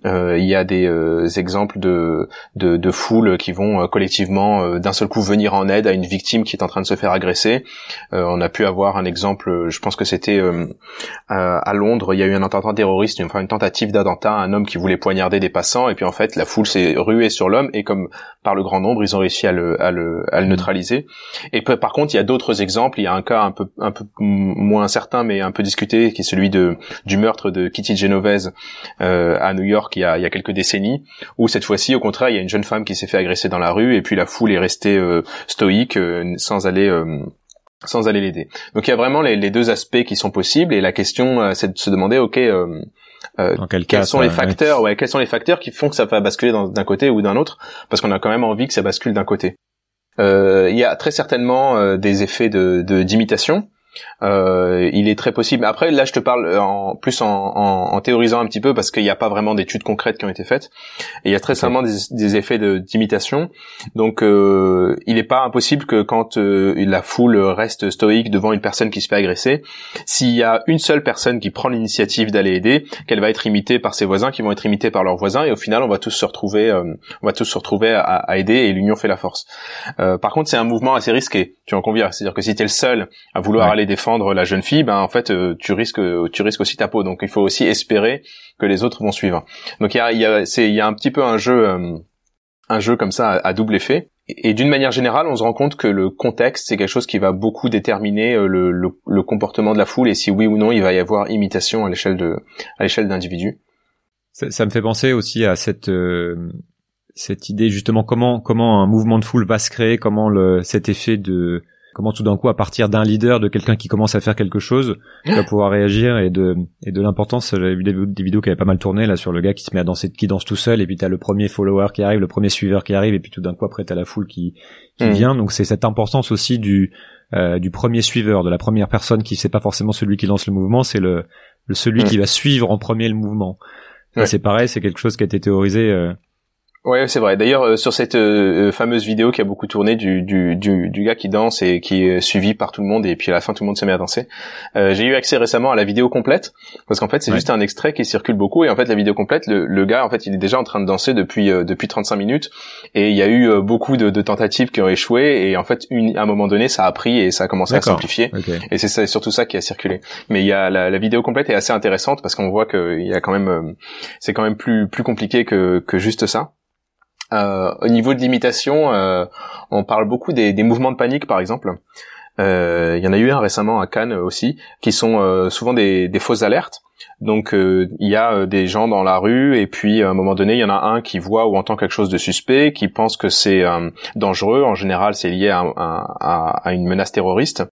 Il y a des euh, exemples de, de, de foules qui vont euh, collectivement euh, d'un seul coup venir en aide à une victime qui est en train de se faire agresser. on a pu avoir un exemple, je pense que c'était à Londres, il y a eu un attentat terroriste, enfin une tentative d'attentat, un homme qui voulait poignarder des passants, et puis en fait la foule s'est ruée sur l'homme, et comme par le grand nombre, ils ont réussi à le, à le, à le mmh. neutraliser. Et par contre, il y a d'autres exemples, il y a un cas un peu, un peu moins certain, mais un peu discuté, qui est celui de, du meurtre de Kitty Genovese à New York il y a, il y a quelques décennies, où cette fois-ci, au contraire, il y a une jeune femme qui s'est fait agresser dans la rue, et puis la foule est restée euh, stoïque, euh, sans aller euh, sans aller l'aider. Donc il y a vraiment les, deux aspects qui sont possibles, et la question, c'est de se demander, ok, quels sont les facteurs, ouais. quels sont les facteurs qui font que ça va basculer d'un côté ou d'un autre, parce qu'on a quand même envie que ça bascule d'un côté. il y a très certainement des effets de d'imitation. Euh, il est très possible. Après, là, je te parle en plus en, en, en théorisant un petit peu parce qu'il n'y a pas vraiment d'études concrètes qui ont été faites. Et il y a très certainement des, des, effets d'imitation. Donc, euh, il n'est pas impossible que quand euh, la foule reste stoïque devant une personne qui se fait agresser, s'il y a une seule personne qui prend l'initiative d'aller aider, qu'elle va être imitée par ses voisins, qui vont être imités par leurs voisins, et au final, on va tous se retrouver, euh, on va tous se retrouver à, à aider, et l'union fait la force. Euh, par contre, c'est un mouvement assez risqué. Tu en conviens. C'est-à-dire que si tu es le seul à vouloir aller défendre la jeune fille, ben en fait euh, tu risques tu risques aussi ta peau. Donc il faut aussi espérer que les autres vont suivre. Donc il y a y a y a un petit peu un jeu euh, un jeu comme ça à, double effet. Et, d'une manière générale, on se rend compte que le contexte, c'est quelque chose qui va beaucoup déterminer euh, le, le, comportement de la foule et si oui ou non il va y avoir imitation à l'échelle de à l'échelle d'individus. Ça, ça, me fait penser aussi à cette cette idée justement comment comment un mouvement de foule va se créer, comment le cet effet de comment tout d'un coup à partir d'un leader de quelqu'un qui commence à faire quelque chose tu va pouvoir réagir et de et de l'importance j'avais vu des, vidéos qui avaient pas mal tourné là sur le gars qui se met à danser qui danse tout seul et puis t'as le premier follower qui arrive le premier suiveur qui arrive et puis tout d'un coup après t'as la foule qui qui mm. vient donc c'est cette importance aussi du euh, du premier suiveur de la première personne qui c'est pas forcément celui qui lance le mouvement c'est le, le celui mm. qui va suivre en premier le mouvement c'est pareil c'est quelque chose qui a été théorisé euh, Ouais, c'est vrai. D'ailleurs, euh, sur cette euh, euh, fameuse vidéo qui a beaucoup tourné du, du, du, du, gars qui danse et qui est suivi par tout le monde et puis à la fin tout le monde se met à danser, j'ai eu accès récemment à la vidéo complète parce qu'en fait c'est juste un extrait qui circule beaucoup et en fait la vidéo complète, le, le, gars en fait il est déjà en train de danser depuis depuis 35 minutes et il y a eu beaucoup de, de, tentatives qui ont échoué et en fait une, à un moment donné ça a pris et ça a commencé à simplifier et c'est surtout ça qui a circulé. Mais il y a la, la vidéo complète est assez intéressante parce qu'on voit qu'il y a quand même c'est quand même plus plus compliqué que que juste ça. Euh, au niveau de l'imitation, euh, on parle beaucoup des, des, mouvements de panique, par exemple. Euh, il y en a eu un récemment à Cannes aussi, qui sont souvent des, des, fausses alertes. Donc il y a des gens dans la rue et puis à un moment donné il y en a un qui voit ou entend quelque chose de suspect, qui pense que c'est dangereux. En général c'est lié à, à, à, une menace terroriste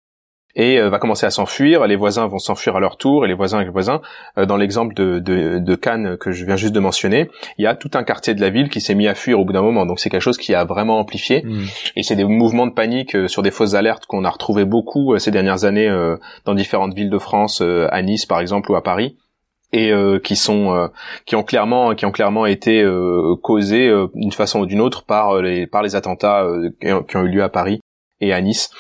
et euh, va commencer à s'enfuir. Les voisins vont s'enfuir à leur tour et les voisins avec les voisins. Euh, dans l'exemple de, de, de, Cannes que je viens juste de mentionner, il y a tout un quartier de la ville qui s'est mis à fuir au bout d'un moment. Donc c'est quelque chose qui a vraiment amplifié. Mmh. Et c'est des mouvements de panique euh, sur des fausses alertes qu'on a retrouvé beaucoup ces dernières années dans différentes villes de France, à Nice par exemple ou à Paris et qui sont qui ont clairement qui ont clairement été causés d'une façon ou d'une autre par les par les attentats qui ont eu lieu à Paris et à Nice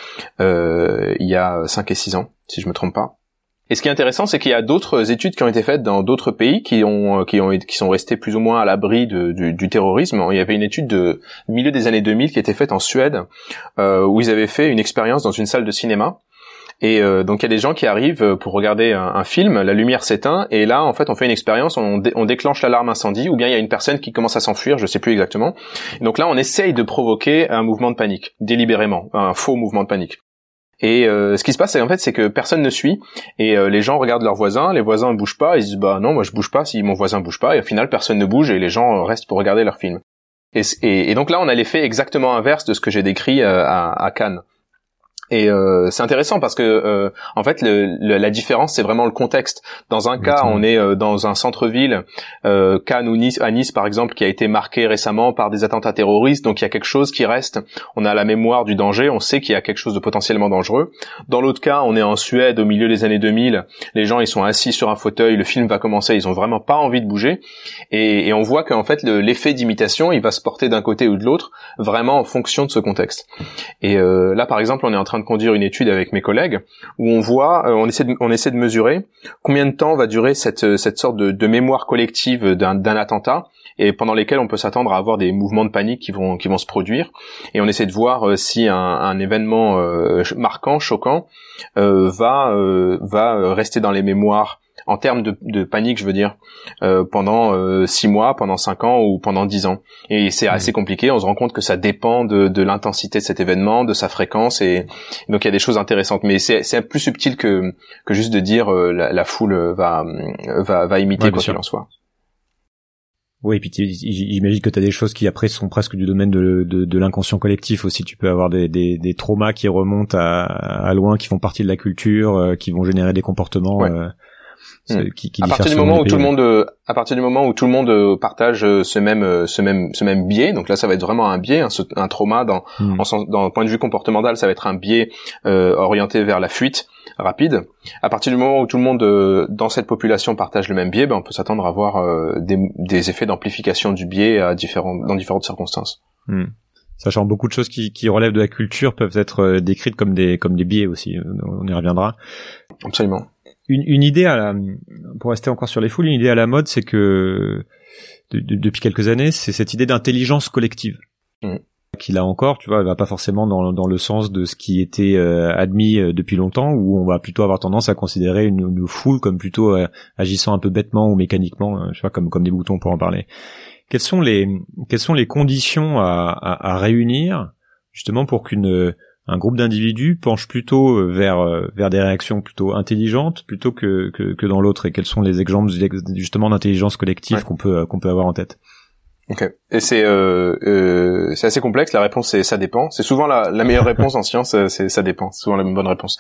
euh, il y a 5 et 6 ans, si je me trompe pas. Et ce qui est intéressant, c'est qu'il y a d'autres études qui ont été faites dans d'autres pays qui ont qui ont qui sont restés plus ou moins à l'abri du, du, terrorisme. Il y avait une étude de milieu des années 2000 qui était faite en Suède euh, où ils avaient fait une expérience dans une salle de cinéma et euh, donc il y a des gens qui arrivent euh, pour regarder un, film, la lumière s'éteint et là en fait on fait une expérience, on, déclenche l'alarme incendie ou bien il y a une personne qui commence à s'enfuir, je sais plus exactement. donc là on essaye de provoquer un mouvement de panique délibérément, un faux mouvement de panique. Et euh, ce qui se passe, en fait, c'est que personne ne suit et les gens regardent leurs voisins, les voisins ne bougent pas, ils se disent bah non, moi je bouge pas si mon voisin bouge pas, et au final personne ne bouge et les gens restent pour regarder leur film. Et, et, donc là, on a l'effet exactement inverse de ce que j'ai décrit à Cannes. Et euh, c'est intéressant parce que euh, en fait le, la différence c'est vraiment le contexte. Dans un cas, on est euh, dans un centre-ville, euh, Cannes ou Nice, à Nice par exemple, qui a été marqué récemment par des attentats terroristes, donc il y a quelque chose qui reste. On a la mémoire du danger, on sait qu'il y a quelque chose de potentiellement dangereux. Dans l'autre cas, on est en Suède au milieu des années 2000, les gens ils sont assis sur un fauteuil, le film va commencer, ils ont vraiment pas envie de bouger, et, et on voit qu'en fait l'effet d'imitation il va se porter d'un côté ou de l'autre, vraiment en fonction de ce contexte. Et euh, là par exemple, on est en train de conduire une étude avec mes collègues où on voit, euh, on essaie de, on essaie de mesurer combien de temps va durer cette euh, cette sorte de, de mémoire collective d'un attentat et pendant lesquels on peut s'attendre à avoir des mouvements de panique qui vont qui vont se produire. Et on essaie de voir euh, si un, un événement marquant, choquant va va rester dans les mémoires en termes de, de, panique, je veux dire, euh, pendant euh, six mois, pendant cinq ans ou pendant dix ans. Et c'est assez compliqué. On se rend compte que ça dépend de, de l'intensité de cet événement, de sa fréquence, et donc il y a des choses intéressantes. Mais c'est plus subtil que que juste de dire euh, la, la, foule va va, va imiter quoi qu'il en soit. Oui, et puis j'imagine que tu as des choses qui après sont presque du domaine de, de, de l'inconscient collectif aussi. Tu peux avoir des, des, des, traumas qui remontent à, à loin, qui font partie de la culture, euh, qui vont générer des comportements. Euh, Hmm. Qui, qui à partir du moment où tout le monde, euh, à partir du moment où tout le monde euh, partage euh, ce même, ce même, ce même biais, donc là ça va être vraiment un biais, un, un trauma dans, hmm. en, dans point de vue comportemental, ça va être un biais euh, orienté vers la fuite rapide. À partir du moment où tout le monde dans cette population partage le même biais, ben on peut s'attendre à avoir des, des, effets d'amplification du biais à différents, dans différentes circonstances. Hmm. Sachant beaucoup de choses qui, qui relèvent de la culture peuvent être décrites comme des comme des biais aussi. On y reviendra. Absolument une, une, idée à la, pour rester encore sur les foules, une idée à la mode, c'est que depuis quelques années, c'est cette idée d'intelligence collective. Mmh. Qui là encore, tu vois, va pas forcément dans, dans le sens de ce qui était euh, admis euh, depuis longtemps, où on va plutôt avoir tendance à considérer une, une foule comme plutôt euh, agissant un peu bêtement ou mécaniquement, je sais pas, comme comme des boutons pour en parler. Quelles sont les quelles sont les conditions à, à, à réunir justement pour qu'une un groupe d'individus penche plutôt euh, vers euh, vers des réactions plutôt intelligentes plutôt que que, que dans l'autre et quels sont les exemples justement d'intelligence collective qu'on peut euh, qu'on peut avoir en tête? Ok. Et c'est euh, euh, c'est assez complexe. La réponse c'est ça dépend. C'est souvent la, la meilleure réponse en science. C'est ça dépend. C'est souvent la bonne réponse.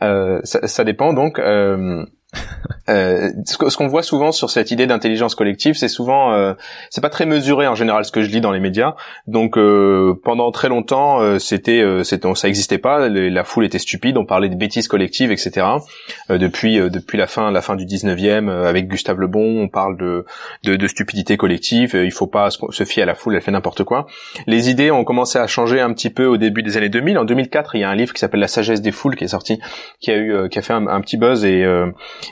Euh, ça, ça, dépend donc. Euh, euh, ce qu'on voit souvent sur cette idée d'intelligence collective, c'est souvent, euh, c'est pas très mesuré en général ce que je lis dans les médias. Donc euh, pendant très longtemps, euh, c'était, euh, c'était, ça existait pas. la foule était stupide. On parlait de bêtises collectives, etc. depuis depuis la fin la fin du 19e, avec Gustave Le Bon, on parle de de, de stupidité collective. il faut pas se fier à la foule, elle fait n'importe quoi. Les idées ont commencé à changer un petit peu au début des années 2000. En 2004, il y a un livre qui s'appelle La sagesse des foules qui est sorti, qui a eu, qui a fait un, un petit buzz et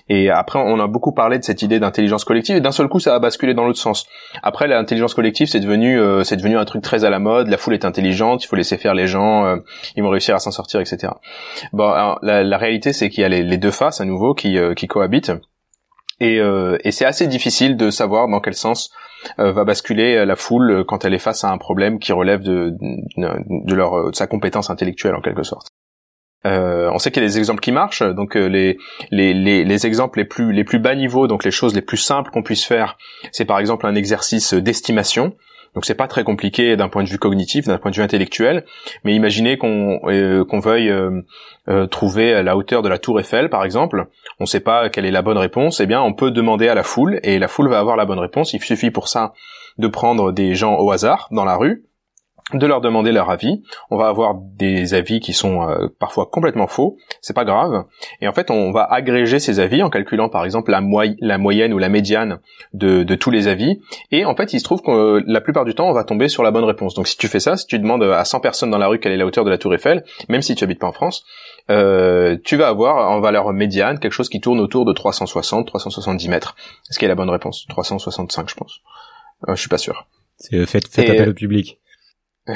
et après, on a beaucoup parlé de cette idée d'intelligence collective et d'un seul coup, ça a basculé dans l'autre sens. Après, l'intelligence collective, c'est devenu, euh, c'est devenu un truc très à la mode. La foule est intelligente, il faut laisser faire les gens, euh, ils vont réussir à s'en sortir, etc. Bon, la, réalité, c'est qu'il y a les, deux faces à nouveau qui, euh, qui cohabitent. Et, et c'est assez difficile de savoir dans quel sens va basculer la foule quand elle est face à un problème qui relève de, de, leur, de sa compétence intellectuelle en quelque sorte. Euh, on sait qu'il y a des exemples qui marchent, donc euh, les, les, les, les, exemples les plus, les plus bas niveaux, donc les choses les plus simples qu'on puisse faire, c'est par exemple un exercice d'estimation. Donc c'est pas très compliqué d'un point de vue cognitif, d'un point de vue intellectuel, mais imaginez qu'on euh, qu'on veuille trouver la hauteur de la tour Eiffel par exemple, on ne sait pas quelle est la bonne réponse, eh bien on peut demander à la foule et la foule va avoir la bonne réponse. Il suffit pour ça de prendre des gens au hasard dans la rue de leur demander leur avis. On va avoir des avis qui sont euh, parfois complètement faux, c'est pas grave. Et en fait, on va agréger ces avis en calculant par exemple la, la moyenne ou la médiane de, tous les avis. Et en fait, il se trouve que euh, la plupart du temps, on va tomber sur la bonne réponse. Donc si tu fais ça, si tu demandes à 100 personnes dans la rue quelle est la hauteur de la tour Eiffel, même si tu habites pas en France, euh, tu vas avoir en valeur médiane quelque chose qui tourne autour de 360, 370 mètres. Ce qui est la bonne réponse? 365, je pense. je suis pas sûr. C'est fait, fait appel au public.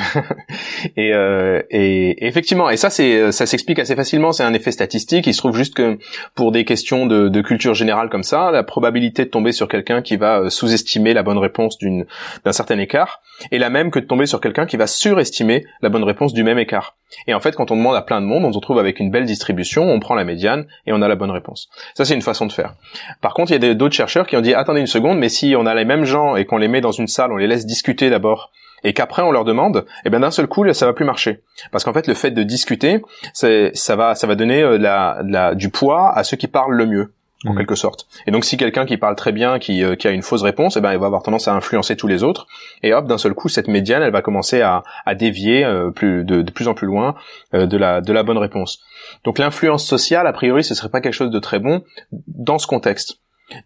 et, euh, et, effectivement, et ça c'est ça s'explique assez facilement. C'est un effet statistique. Il se trouve juste que pour des questions de, de culture générale comme ça, la probabilité de tomber sur quelqu'un qui va euh, sous-estimer la bonne réponse d'un certain écart est la même que de tomber sur quelqu'un qui va surestimer la bonne réponse du même écart. Et en fait, quand on demande à plein de monde, on se retrouve avec une belle distribution, on prend la médiane et on a la bonne réponse. Ça c'est une façon de faire. Par contre, il y a d'autres chercheurs qui ont dit attendez une seconde, mais si on a les mêmes gens et qu'on les met dans une salle, on les laisse discuter d'abord et qu'après on leur demande, eh bien d'un seul coup ça va plus marcher parce qu'en fait le fait de discuter, ça va ça va donner euh, la, la, du poids à ceux qui parlent le mieux en mmh. quelque sorte. Et donc si quelqu'un qui parle très bien, qui, euh, qui a une fausse réponse, eh ben il va avoir tendance à influencer tous les autres. Et hop, d'un seul coup, cette médiane, elle va commencer à, à dévier euh, plus, de, de, plus en plus loin de la de la bonne réponse. Donc l'influence sociale, a priori, ce serait pas quelque chose de très bon dans ce contexte.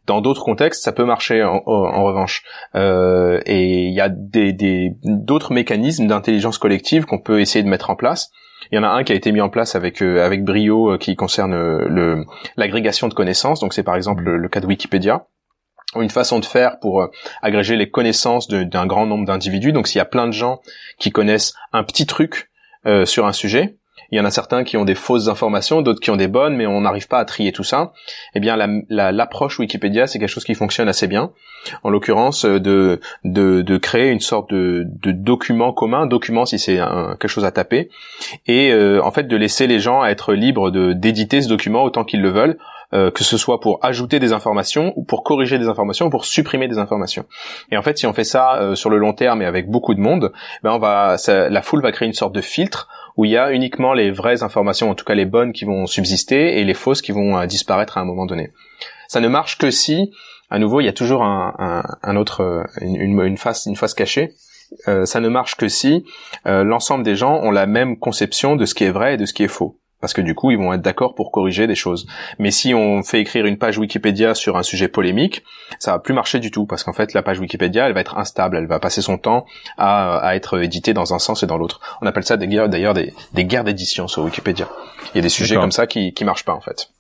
Dans d'autres contextes, ça peut marcher en, revanche. Euh, et il y a des d'autres mécanismes d'intelligence collective qu'on peut essayer de mettre en place. Il y en a un qui a été mis en place avec euh, avec brio euh, qui concerne le l'agrégation de connaissances. Donc c'est par exemple le, cas de Wikipédia une façon de faire pour agréger les connaissances d'un grand nombre d'individus. Donc s'il y a plein de gens qui connaissent un petit truc sur un sujet, il y en a certains qui ont des fausses informations, d'autres qui ont des bonnes, mais on n'arrive pas à trier tout ça. Eh bien, l'approche Wikipédia, c'est quelque chose qui fonctionne assez bien. En l'occurrence, euh, de, de, de, créer une sorte de, de document commun, document si c'est quelque chose à taper, et euh, en fait de laisser les gens être libres de d'éditer ce document autant qu'ils le veulent, euh, que ce soit pour ajouter des informations ou pour corriger des informations ou pour supprimer des informations. Et en fait, si on fait ça sur le long terme et avec beaucoup de monde, ben on va, la foule va créer une sorte de filtre où il y a uniquement les vraies informations, en tout cas les bonnes qui vont subsister et les fausses qui vont euh, disparaître à un moment donné. Ça ne marche que si, à nouveau, il y a toujours un, autre, euh, une, une, face, une face cachée. Euh, ça ne marche que si l'ensemble des gens ont la même conception de ce qui est vrai et de ce qui est faux parce que du coup ils vont être d'accord pour corriger des choses. Mais si on fait écrire une page Wikipédia sur un sujet polémique, ça va plus marcher du tout parce qu'en fait la page Wikipédia elle va être instable, elle va passer son temps à, à être éditée dans un sens et dans l'autre. On appelle ça d'ailleurs des, des guerres d'édition sur Wikipédia. Il y a des sujets comme ça qui qui marchent pas en fait.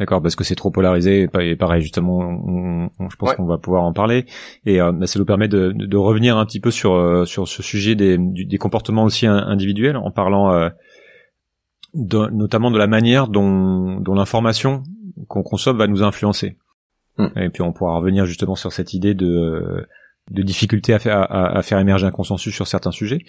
D'accord, parce que c'est trop polarisé et pareil justement, je pense qu'on va pouvoir en parler et euh, ça nous permet de, de, revenir un petit peu sur euh, sur ce sujet des, des comportements aussi individuels en parlant euh, notamment de la manière dont, dont l'information qu'on consomme va nous influencer. Hmm. Et puis on pourra revenir justement sur cette idée de, de difficulté à faire, à, faire émerger un consensus sur certains sujets.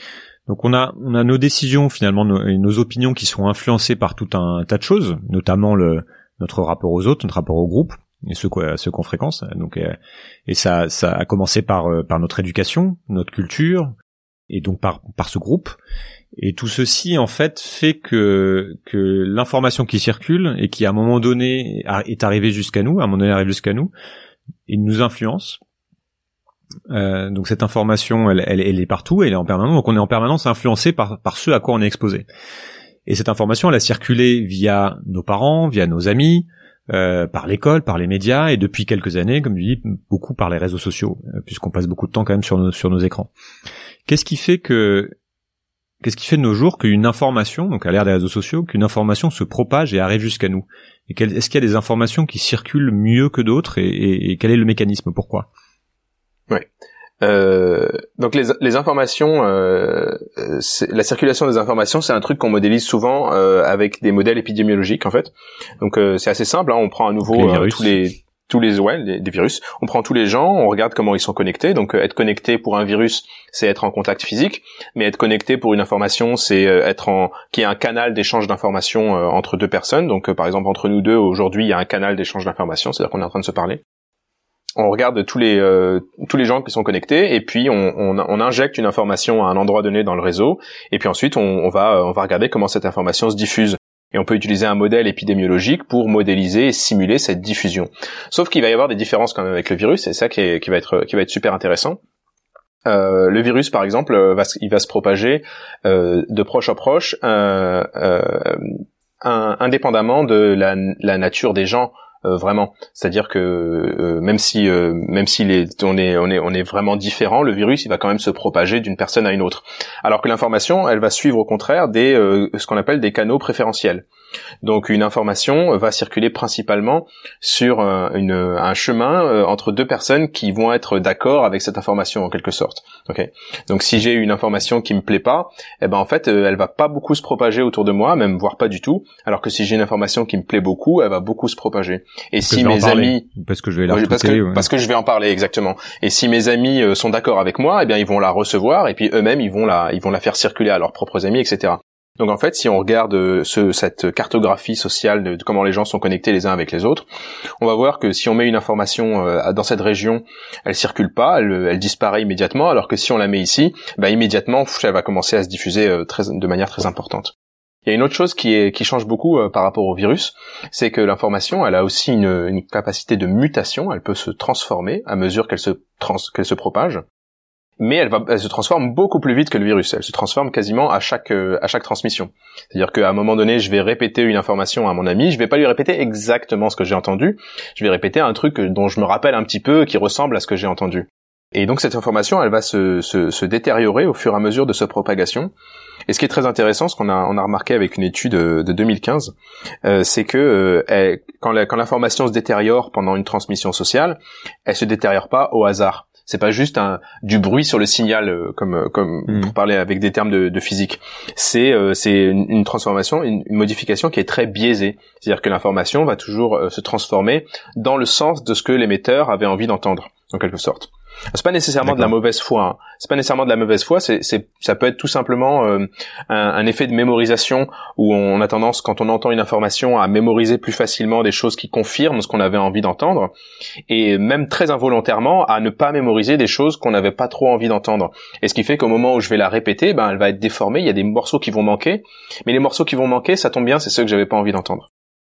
Donc on a, on a nos décisions finalement, nos, nos opinions qui sont influencées par tout un tas de choses, notamment le, notre rapport aux autres, notre rapport au groupe et ce qu'on qu'on fréquence. Donc et ça, ça a commencé par, euh, par notre éducation, notre culture, et donc par par ce groupe. Et tout ceci en fait fait que que l'information qui circule et qui à un moment donné est arrivée jusqu'à nous, à un moment donné arrive jusqu'à nous, il nous influence. Euh, donc cette information, elle, elle, elle, est partout, elle est en permanence. Donc on est en permanence influencé par par ce à quoi on est exposé. Et cette information, elle a circulé via nos parents, via nos amis, euh, par l'école, par les médias, et depuis quelques années, comme je dis, beaucoup par les réseaux sociaux, euh, puisqu'on passe beaucoup de temps quand même sur nos, sur nos écrans. Qu'est-ce qui fait que qu'est-ce qui fait de nos jours qu'une information, donc à l'ère des réseaux sociaux, qu'une information se propage et arrive jusqu'à nous? Et est-ce qu'il y a des informations qui circulent mieux que d'autres et, et, quel est le mécanisme? Pourquoi? Ouais. Euh, donc les, les informations, euh, la circulation des informations, c'est un truc qu'on modélise souvent euh, avec des modèles épidémiologiques en fait. Donc euh, c'est assez simple. Hein, on prend à nouveau euh, tous les tous les ouais des virus. On prend tous les gens, on regarde comment ils sont connectés. Donc être connecté pour un virus, c'est être en contact physique, mais être connecté pour une information, c'est être en qui est un canal d'échange d'informations entre deux personnes. Donc par exemple entre nous deux aujourd'hui, il y a un canal d'échange d'informations, c'est-à-dire qu'on est en train de se parler on regarde tous les euh, tous les gens qui sont connectés et puis on, on, injecte une information à un endroit donné dans le réseau et puis ensuite on, va on va regarder comment cette information se diffuse et on peut utiliser un modèle épidémiologique pour modéliser et simuler cette diffusion. Sauf qu'il va y avoir des différences quand même avec le virus, c'est ça qui, va être super intéressant. Euh, le virus, par exemple, va, il va se propager euh, de proche en proche, indépendamment de la nature des gens euh, vraiment. C'est-à-dire que euh, même si euh, même si on est on est on est vraiment différent, le virus il va quand même se propager d'une personne à une autre. Alors que l'information, elle va suivre au contraire des ce qu'on appelle des canaux préférentiels. Donc une information va circuler principalement sur euh, un chemin euh, entre deux personnes qui vont être d'accord avec cette information en quelque sorte. Donc si j'ai une information qui me plaît pas, eh ben en fait euh, elle va pas beaucoup se propager autour de moi, même voire pas du tout. Alors que si j'ai une information qui me plaît beaucoup, elle va beaucoup se propager. Et si mes amis, parce que je vais la parce, que, parce que je vais en parler exactement. Et si mes amis sont d'accord avec moi, eh bien ils vont la recevoir et puis eux-mêmes ils vont la ils vont la faire circuler à leurs propres amis, etc. Donc en fait, si on regarde euh, ce, cette cartographie sociale de, comment les gens sont connectés les uns avec les autres, on va voir que si on met une information euh, dans cette région, elle circule pas, elle, disparaît immédiatement, alors que si on la met ici, bah, immédiatement, elle va commencer à se diffuser euh, très, de manière très importante. Il y a une autre chose qui, change beaucoup par rapport au virus, c'est que l'information, elle a aussi une, capacité de mutation, elle peut se transformer à mesure qu'elle se, propage mais elle, se transforme beaucoup plus vite que le virus. Elle se transforme quasiment à chaque euh, à chaque transmission. C'est-à-dire qu'à un moment donné, je vais répéter une information à mon ami, je vais pas lui répéter exactement ce que j'ai entendu, je vais répéter un truc dont je me rappelle un petit peu, qui ressemble à ce que j'ai entendu. Et donc cette information, elle va se, se, se, détériorer au fur et à mesure de sa propagation. Et ce qui est très intéressant, ce qu'on a, on a remarqué avec une étude de, 2015, euh, c'est que euh, quand l'information se détériore pendant une transmission sociale, elle se détériore pas au hasard. C'est pas juste un du bruit sur le signal euh, comme euh, comme mm. pour parler avec des termes de, de physique. C'est euh, c'est une, transformation, une, modification qui est très biaisée. C'est-à-dire que l'information va toujours se transformer dans le sens de ce que l'émetteur avait envie d'entendre, en quelque sorte. C'est pas nécessairement de la mauvaise foi. Hein. C'est pas nécessairement de la mauvaise foi. C'est, c'est, ça peut être tout simplement euh, un, un, effet de mémorisation où on a tendance, quand on entend une information, à mémoriser plus facilement des choses qui confirment ce qu'on avait envie d'entendre, et même très involontairement à ne pas mémoriser des choses qu'on n'avait pas trop envie d'entendre. Et ce qui fait qu'au moment où je vais la répéter, ben elle va être déformée. Il y a des morceaux qui vont manquer, mais les morceaux qui vont manquer, ça tombe bien, c'est ceux que j'avais pas envie d'entendre.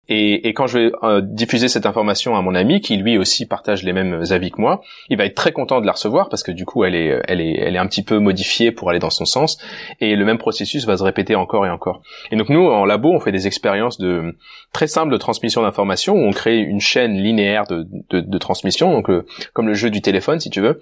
Et, et, quand je vais euh, diffuser cette information à mon ami, qui lui aussi partage les mêmes avis que moi, il va être très content de la recevoir parce que du coup, elle est, elle est, elle est un petit peu modifiée pour aller dans son sens. Et le même processus va se répéter encore et encore. Et donc nous, en labo, on fait des expériences de très simples de transmission d'informations où on crée une chaîne linéaire de, de, de transmission, donc euh, comme le jeu du téléphone, si tu veux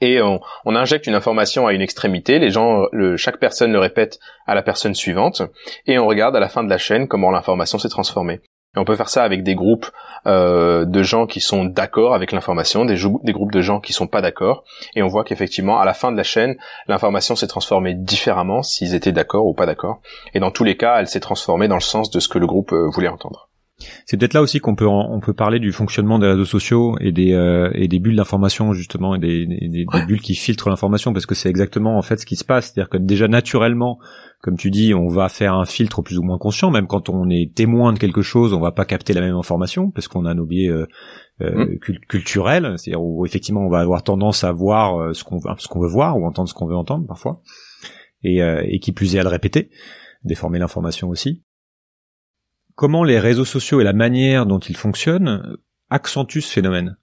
et on, on, injecte une information à une extrémité, les gens, le, chaque personne le répète à la personne suivante, et on regarde à la fin de la chaîne comment l'information s'est transformée. Et on peut faire ça avec des groupes euh, de gens qui sont d'accord avec l'information, des, des, groupes de gens qui sont pas d'accord, et on voit qu'effectivement, à la fin de la chaîne, l'information s'est transformée différemment s'ils étaient d'accord ou pas d'accord. Et dans tous les cas, elle s'est transformée dans le sens de ce que le groupe euh, voulait entendre. C'est peut-être là aussi qu'on peut on peut parler du fonctionnement des réseaux sociaux et des euh, et des bulles d'information justement et des, des, des bulles qui filtrent l'information parce que c'est exactement en fait ce qui se passe, c'est-à-dire que déjà naturellement comme tu dis, on va faire un filtre plus ou moins conscient, même quand on est témoin de quelque chose, on va pas capter la même information parce qu'on a un biais euh, euh, Mm. cul- culturel, c'est-à-dire où effectivement on va avoir tendance à voir euh, ce qu'on veut, ce qu'on veut voir ou entendre ce qu'on veut entendre parfois, et, euh, et qui plus est à le répéter, déformer l'information aussi. Comment les réseaux sociaux et la manière dont ils fonctionnent accentuent ce phénomène?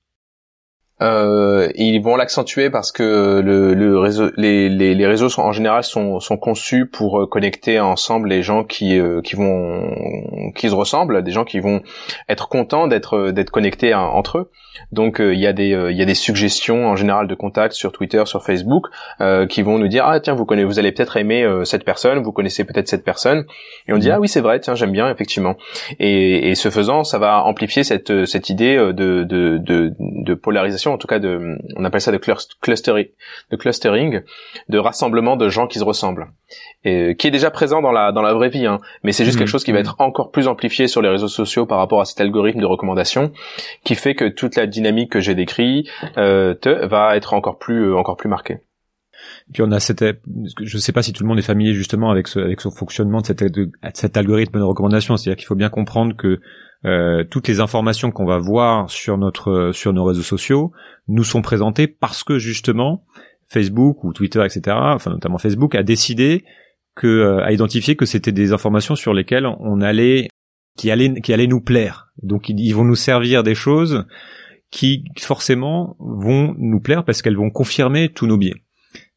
Euh, ils vont l'accentuer parce que le, le réseau, les, les, les réseaux sont, en général sont, sont conçus pour euh, connecter ensemble les gens qui euh, qui vont qui se ressemblent, des gens qui vont être contents d'être d'être connectés à- entre eux. Donc euh, il y a des euh, il y a des suggestions en général de contacts sur Twitter, sur Facebook, euh, qui vont nous dire ah tiens vous connaissez vous allez peut-être aimer euh, cette personne, vous connaissez peut-être cette personne, et on dit Mhm. ah oui c'est vrai tiens j'aime bien effectivement. Et, et ce faisant ça va amplifier cette cette idée euh, de de de, de polarisation en tout cas de on appelle ça de clus- clustering de clustering de rassemblement de gens qui se ressemblent et qui est déjà présent dans la dans la vraie vie hein. mais c'est juste Mhm. quelque chose qui va être encore plus amplifié sur les réseaux sociaux par rapport à cet algorithme de recommandation qui fait que toute la dynamique que j'ai décrit euh, va être encore plus euh, encore plus marquée Puis on a cette, je sais pas si tout le monde est familier justement avec ce, avec ce fonctionnement de cet, de cet algorithme de recommandation. C'est-à-dire qu'il faut bien comprendre que euh, toutes les informations qu'on va voir sur notre, sur nos réseaux sociaux nous sont présentées parce que justement Facebook ou Twitter, etc. Enfin notamment Facebook a décidé que, euh, a identifié que c'était des informations sur lesquelles on allait, qui allaient, qui allaient nous plaire. Donc ils, ils vont nous servir des choses qui forcément vont nous plaire parce qu'elles vont confirmer tous nos biais.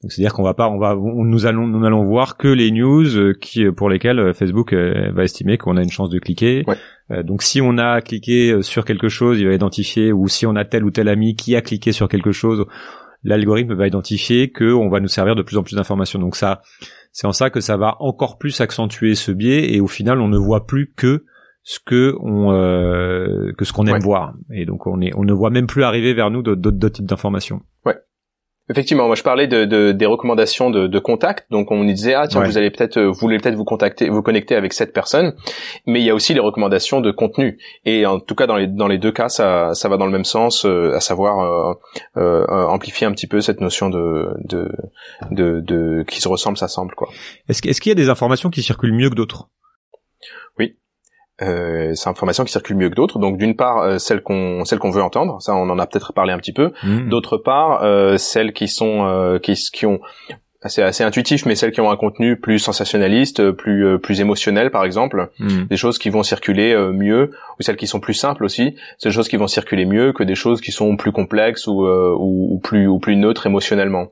C'est-à-dire qu'on va pas, on va, on- nous allons, nous n'allons voir que les news euh, qui, pour lesquelles euh, Facebook va estimer qu'on a une chance de cliquer. Ouais. Euh, donc, si on a cliqué euh, sur quelque chose, il va identifier, ou si on a tel ou tel ami qui a cliqué sur quelque chose, l'algorithme va identifier que on va nous servir de plus en plus d'informations. Donc ça, c'est en ça que ça va encore plus accentuer ce biais, et au final, on ne voit plus que ce que on, euh, que ce qu'on aime Ouais. voir. Et donc, on est, on ne voit même plus arriver vers nous d'autres types d'informations. Effectivement, moi je parlais de, de- des recommandations de, de contact, donc on nous disait ah tiens Ouais. vous allez peut-être euh, vous voulez peut-être vous contacter vous connecter avec cette personne, mais il y a aussi les recommandations de contenu et en tout cas dans les dans les deux cas ça ça va dans le même sens, euh, à savoir euh, euh, amplifier un petit peu cette notion de de de, de qui se ressemble s'assemble quoi. Est-ce, est-ce qu'il y a des informations qui circulent mieux que d'autres? Euh, c'est information qui circule mieux que d'autres, donc d'une part euh, celles qu'on celles qu'on veut entendre, ça on en a peut-être parlé un petit peu, Hmm. D'autre part, euh, celles qui sont euh, qui, qui ont c'est assez intuitif, mais celles qui ont un contenu plus sensationnaliste, plus euh, plus émotionnel, par exemple, Hmm. des choses qui vont circuler euh, mieux, ou celles qui sont plus simples aussi, c'est des choses qui vont circuler mieux que des choses qui sont plus complexes ou euh, ou, ou plus ou plus neutres émotionnellement.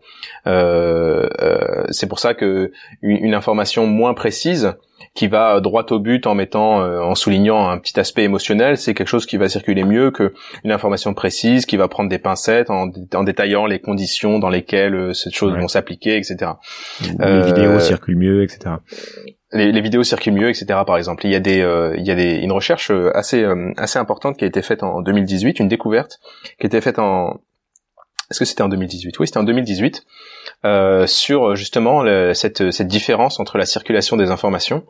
Euh, euh, c'est pour ça que une, une information moins précise qui va droit au but en mettant euh, en soulignant un petit aspect émotionnel, c'est quelque chose qui va circuler mieux que une information précise qui va prendre des pincettes en, en détaillant les conditions dans lesquelles euh, cette chose Ouais. vont s'appliquer, etc. Ou Euh, les vidéos circulent mieux, etc. Les, les vidéos circulent mieux, etc. Par exemple, il y a des, euh, il y a des, une recherche euh, assez, euh, assez importante qui a été faite en 2018, une découverte qui a été faite en, est-ce que c'était en 2018 Oui, c'était en 2018 euh, sur justement cette, différence entre la circulation des informations.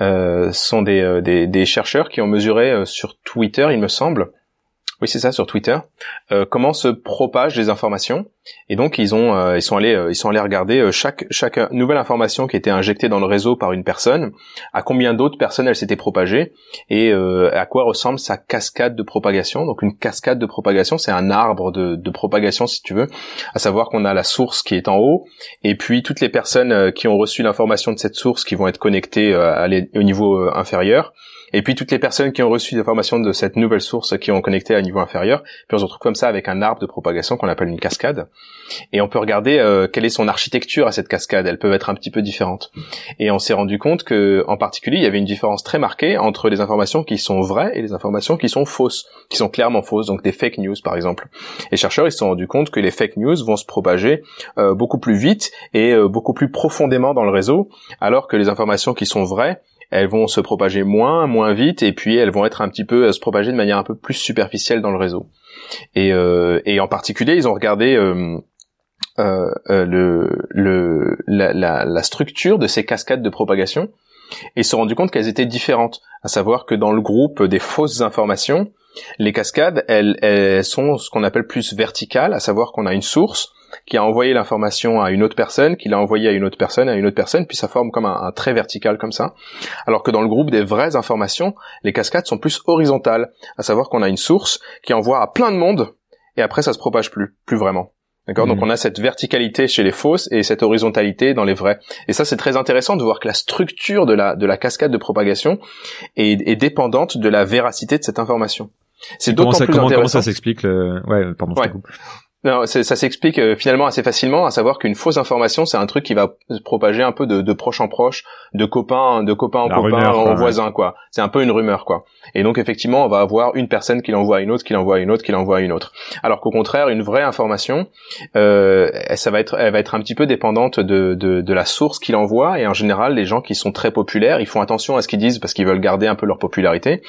Euh, ce sont des, euh, des, des chercheurs qui ont mesuré euh, sur Twitter, il me semble. Oui, c'est ça, sur Twitter. euh, comment se propagent les informations Et donc ils ont, euh, ils sont allés, euh, ils sont allés regarder euh, chaque chaque nouvelle information qui était injectée dans le réseau par une personne, à combien d'autres personnes elle s'était propagée et à quoi ressemble sa cascade de propagation. Donc une cascade de propagation, c'est un arbre de, propagation si tu veux, à savoir qu'on a la source qui est en haut et puis toutes les personnes qui ont reçu l'information de cette source qui vont être connectées au niveau inférieur. Et puis toutes les personnes qui ont reçu l'information de cette nouvelle source qui ont connecté à un niveau inférieur, puis on se retrouve comme ça avec un arbre de propagation qu'on appelle une cascade. Et on peut regarder euh, quelle est son architecture à cette cascade. Elles peuvent être un petit peu différentes. Et on s'est rendu compte que, en particulier, il y avait une différence très marquée entre les informations qui sont vraies et les informations qui sont fausses, qui sont clairement fausses, donc des fake news par exemple. Les chercheurs ils se sont rendus compte que les fake news vont se propager euh, beaucoup plus vite et euh, beaucoup plus profondément dans le réseau, alors que les informations qui sont vraies elles vont se propager moins, moins vite, et puis elles vont être un petit peu euh, se propager de manière un peu plus superficielle dans le réseau. Et, euh, et en particulier, ils ont regardé euh, euh, euh, le, le, la, la, structure de ces cascades de propagation et se sont rendu compte qu'elles étaient différentes. À savoir que dans le groupe des fausses informations, les cascades, elles, elles sont ce qu'on appelle plus verticales, à savoir qu'on a une source, qui a envoyé l'information à une autre personne, qui l'a envoyé à une autre personne, à une autre personne, puis ça forme comme un, un, trait vertical comme ça. Alors que dans le groupe des vraies informations, les cascades sont plus horizontales, à savoir qu'on a une source qui envoie à plein de monde, et après ça se propage plus, plus vraiment. D'accord? Donc mhm. on a cette verticalité chez les fausses et cette horizontalité dans les vraies. Et ça c'est très intéressant de voir que la structure de la de la cascade de propagation est, est dépendante de la véracité de cette information. C'est d'autant plus comment, intéressant. Comment ça s'explique le... Ouais, pardon, coupe. Non, ça s'explique euh, finalement assez facilement, à savoir qu'une fausse information, c'est un truc qui va se propager un peu de, de proche en proche, de copain, de copain en copain, en voisin, quoi. C'est un peu une rumeur, quoi. Et donc effectivement, on va avoir une personne qui l'envoie à une autre, qui l'envoie à une autre, qui l'envoie à une autre. Alors qu'au contraire, une vraie information, euh, ça va être, elle va être un petit peu dépendante de, de, de la source qu'il envoie. Et en général, les gens qui sont très populaires, ils font attention à ce qu'ils disent parce qu'ils veulent garder un peu leur popularité.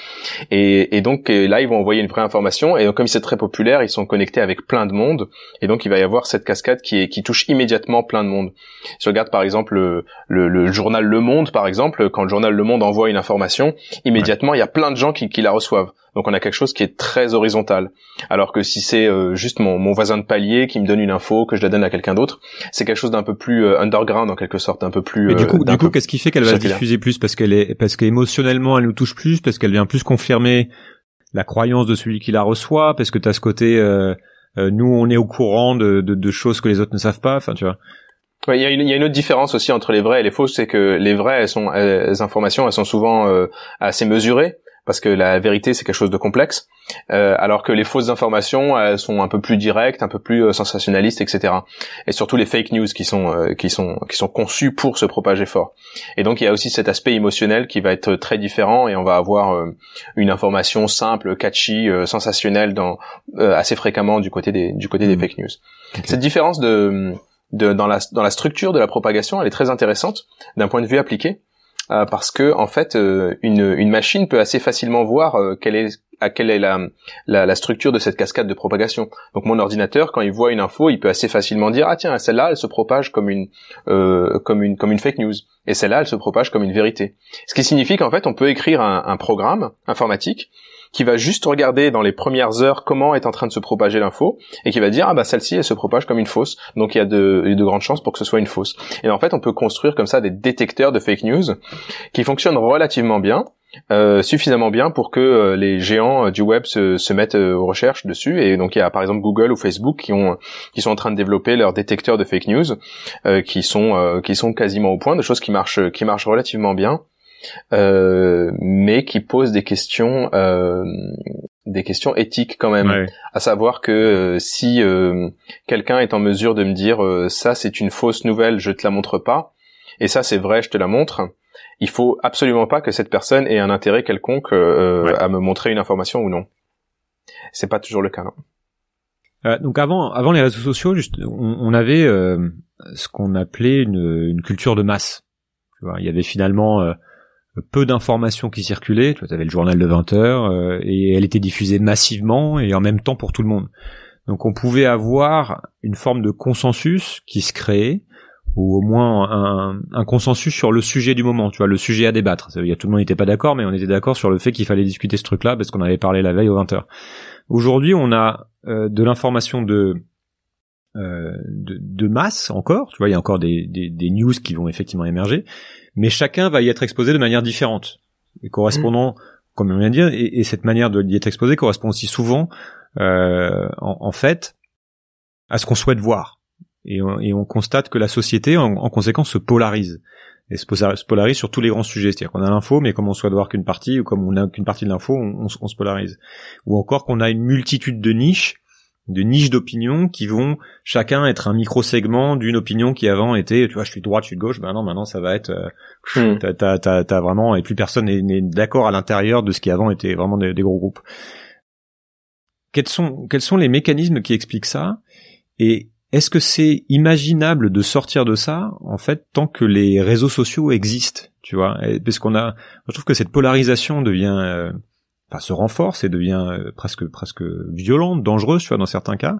Et, et donc là, ils vont envoyer une vraie information. Et donc comme c'est très populaire, ils sont connectés avec plein de monde et donc il va y avoir cette cascade qui, est, qui touche immédiatement plein de monde. Si on regarde par exemple le, le, journal Le Monde, par exemple, quand le journal Le Monde envoie une information, immédiatement il y a plein de gens qui, qui la reçoivent. Donc on a quelque chose qui est très horizontal. Alors que si c'est euh, juste mon, mon, voisin de palier qui me donne une info, que je la donne à quelqu'un d'autre, c'est quelque chose d'un peu plus euh, underground en quelque sorte, un peu plus. Mais du coup, euh, du coup, qu'est-ce qui fait qu'elle va se diffuser plus? Parce qu'elle est, parce qu'émotionnellement elle nous touche plus, parce qu'elle vient plus confirmer la croyance de celui qui la reçoit, parce que tu as ce côté euh, nous on est au courant de, de, de, choses que les autres ne savent pas. Enfin, tu vois. Il y, a une, y a une autre différence aussi entre les vraies et les fausses, c'est que les vraies, elles sont, les informations, elles sont souvent euh, assez mesurées parce que la vérité c'est quelque chose de complexe, euh, alors que les fausses informations elles sont un peu plus directes, un peu plus euh, sensationnalistes, etc. Et surtout les fake news qui sont euh, qui sont qui sont conçues pour se propager fort. Et donc il y a aussi cet aspect émotionnel qui va être très différent et on va avoir euh, une information simple, catchy, sensationnelle dans assez fréquemment du côté des du côté des mmh. fake news. Cette différence de, de dans la dans la structure de la propagation, elle est très intéressante d'un point de vue appliqué euh, parce que en fait euh, une, une, machine peut assez facilement voir euh, quelle est à quelle est la, la, la, structure de cette cascade de propagation. Donc mon ordinateur, quand il voit une info, il peut assez facilement dire ah tiens celle-là elle se propage comme une comme une comme une fake news et celle-là elle se propage comme une vérité. Ce qui signifie qu'en fait on peut écrire un, un programme informatique qui va juste regarder dans les premières heures comment est en train de se propager l'info et qui va dire ah bah celle-ci elle se propage comme une fausse. Donc il y a de, de grandes chances pour que ce soit une fausse. Et en fait on peut construire comme ça des détecteurs de fake news qui fonctionnent relativement bien euh, suffisamment bien pour que euh, les géants euh, du web se, mettent aux recherches dessus. Et donc il y a par exemple Google ou Facebook qui ont sont en train de développer leurs détecteurs de fake news qui sont qui sont quasiment au point de choses qui marchent qui marchent relativement bien euh, mais qui pose des questions, euh, des questions éthiques quand même. À savoir que euh, si quelqu'un est en mesure de me dire ça c'est une fausse nouvelle, je te la montre pas, et ça c'est vrai, je te la montre. Il faut absolument pas que cette personne ait un intérêt quelconque à me montrer une information ou non. C'est pas toujours le cas. Non. donc avant, avant les réseaux sociaux, juste, on, avait ce qu'on appelait une, une, culture de masse. Tu vois, il y avait finalement peu d'informations qui circulaient. Tu avais le journal de 20 heures euh, et elle était diffusée massivement et en même temps pour tout le monde. Donc on pouvait avoir une forme de consensus qui se créait ou au moins un, consensus sur le sujet du moment, tu vois, le sujet à débattre. Il y a tout le monde n'était pas d'accord, mais on était d'accord sur le fait qu'il fallait discuter ce truc-là parce qu'on avait parlé la veille aux 20 heures. Aujourd'hui, on a euh, de l'information de, euh, de, de masse encore, tu vois, il y a encore des news qui vont effectivement émerger, mais chacun va y être exposé de manière différente, et correspondant, comme on vient de dire, et, cette manière d'y être exposé correspond aussi souvent, euh, en, fait, à ce qu'on souhaite voir. Et on, et on, constate que la société, en, conséquence, se polarise. Et se polarise sur tous les grands sujets. C'est-à-dire qu'on a l'info, mais comme on souhaite voir qu'une partie, ou comme on n'a qu'une partie de l'info, on, on, se polarise. Ou encore qu'on a une multitude de niches de niches d'opinion qui vont chacun être un micro-segment d'une opinion qui avant était, tu vois, je suis de droite, je suis de gauche, ben non, maintenant ça va être, euh, hmm. t'as, vraiment, et plus personne n'est, d'accord à l'intérieur de ce qui avant était vraiment des, gros groupes. Quels sont, quels sont les mécanismes qui expliquent ça? Et est-ce que c'est imaginable de sortir de ça, en fait, tant que les réseaux sociaux existent, tu vois? Parce qu'on a, je trouve que cette polarisation devient euh, se renforce et devient euh, presque presque violente, dangereuse, tu vois, dans certains cas,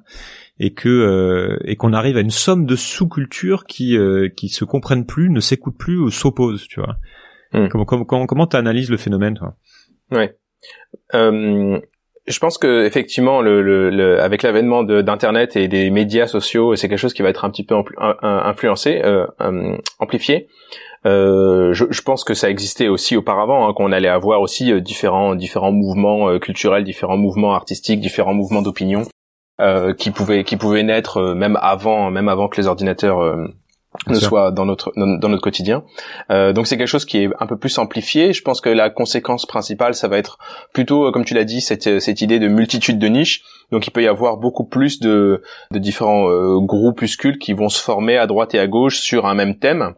et que euh, et qu'on arrive à une somme de sous-cultures qui euh, qui se comprennent plus, ne s'écoutent plus ou s'opposent, tu vois. Hmm. Comment comment comment t'analyses le phénomène, toi? Ouais. Euh, je pense que effectivement, le, le, le avec l'avènement d'internet et des médias sociaux, c'est quelque chose qui va être un petit peu influencé, euh, euh, amplifié. Euh, je, je, pense que ça existait aussi auparavant, hein, qu'on allait avoir aussi euh, différents différents mouvements euh, culturels, différents mouvements artistiques, différents mouvements d'opinion euh, qui pouvaient qui pouvaient naître même avant même avant que les ordinateurs ne soit dans notre dans notre quotidien. Euh, donc c'est quelque chose qui est un peu plus amplifié. Je pense que la conséquence principale, ça va être plutôt, comme tu l'as dit, cette cette idée de multitude de niches. Donc il peut y avoir beaucoup plus de de différents euh, groupuscules qui vont se former à droite et à gauche sur un même thème.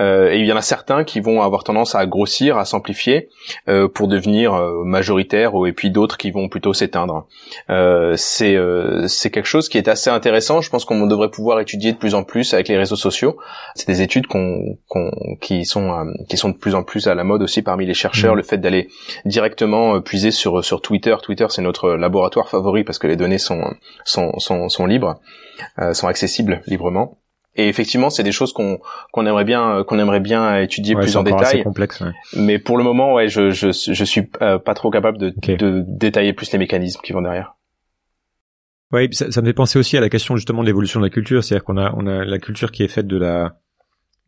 Euh, et il y en a certains qui vont avoir tendance à grossir, à s'amplifier euh, pour devenir euh, majoritaires, et puis d'autres qui vont plutôt s'éteindre. Euh, c'est c'est quelque chose qui est assez intéressant. Je pense qu'on devrait pouvoir étudier de plus en plus avec les réseaux sociaux. C'est des études qu'on qui sont qui sont de plus en plus à la mode aussi parmi les chercheurs. Mmh. Le fait d'aller directement puiser sur sur Twitter. Twitter, c'est notre laboratoire favori parce que les données sont sont sont, sont libres, sont accessibles librement. Et effectivement, c'est des choses qu'on qu'on aimerait bien qu'on aimerait bien étudier plus en détail. complexe. Ouais. Mais pour le moment, ouais, je je je suis euh, pas trop capable de, de détailler plus les mécanismes qui vont derrière. Oui, ça, ça me fait penser aussi à la question justement de l'évolution de la culture, c'est-à-dire qu'on a on a la culture qui est faite de la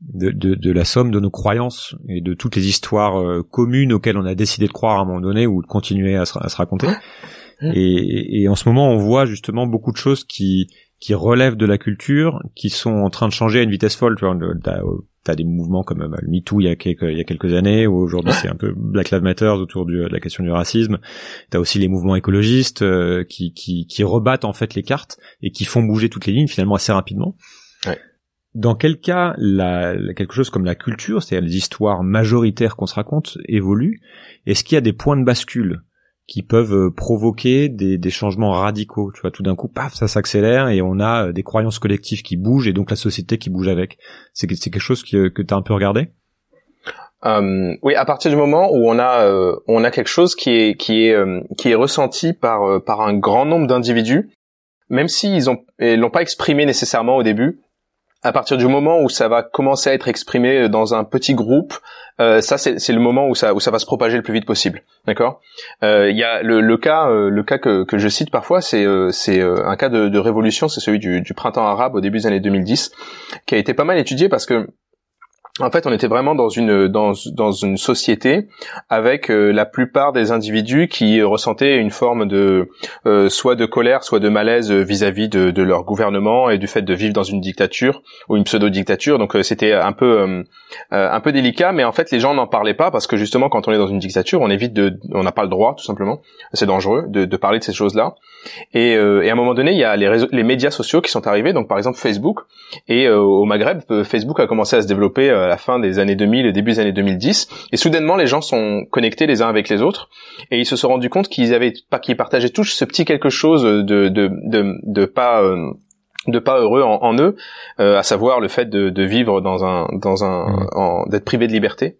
de, de, de, la somme de nos croyances et de toutes les histoires euh, communes auxquelles on a décidé de croire à un moment donné ou de continuer à se, à se raconter. Et, et, en ce moment, on voit justement beaucoup de choses qui qui relèvent de la culture, qui sont en train de changer à une vitesse folle. Tu vois, t'as, as des mouvements comme euh, le MeToo il y a quelques, il y a quelques années, où aujourd'hui c'est un peu Black Lives Matter autour de la question du racisme. T'as aussi les mouvements écologistes euh, qui, qui, qui rebattent en fait les cartes et qui font bouger toutes les lignes finalement assez rapidement. Ouais. Dans quel cas la, quelque chose comme la culture, c'est-à-dire les histoires majoritaires qu'on se raconte, évolue? Est-ce qu'il y a des points de bascule? Qui peuvent euh, provoquer des, des, changements radicaux. Tu vois, tout d'un coup, paf, ça s'accélère et on a euh, des croyances collectives qui bougent et donc la société qui bouge avec. C'est quelque chose que, que tu as un peu regardé? Euh, oui, à partir du moment où on a euh, on a quelque chose qui est qui est qui est ressenti par par un grand nombre d'individus, même s'ils ont l'ont pas exprimé nécessairement au début, à partir du moment où ça va commencer à être exprimé dans un petit groupe, euh, ça c'est le moment où ça où ça va se propager le plus vite possible, d'accord? Euh, Il y a le, le cas euh, le cas que, que je cite parfois, c'est euh, c'est un cas de, de révolution, c'est celui du, du printemps arabe au début des années 2010, qui a été pas mal étudié parce que en fait, on était vraiment dans une dans, dans une société avec euh, la plupart des individus qui ressentaient une forme de euh, soit de colère, soit de malaise vis-à-vis de, de, leur gouvernement et du fait de vivre dans une dictature ou une pseudo-dictature. Donc euh, c'était un peu un peu délicat, mais en fait les gens n'en parlaient pas parce que justement quand on est dans une dictature, on évite de on n'a pas le droit tout simplement. C'est dangereux de, de, parler de ces choses-là. Et, et, à un moment donné, il y a les réseaux, les médias sociaux qui sont arrivés. Donc par exemple Facebook et au Maghreb, Facebook a commencé à se développer la fin des années 2000 et début des années 2010. Et soudainement, les gens sont connectés les uns avec les autres et ils se sont rendus compte qu'ils avaient pas, qu'ils partageaient tous ce petit quelque chose de de de, de pas euh, de pas heureux en, eux, euh, à savoir le fait de, de, vivre dans un dans un mmh. d'être privé de liberté.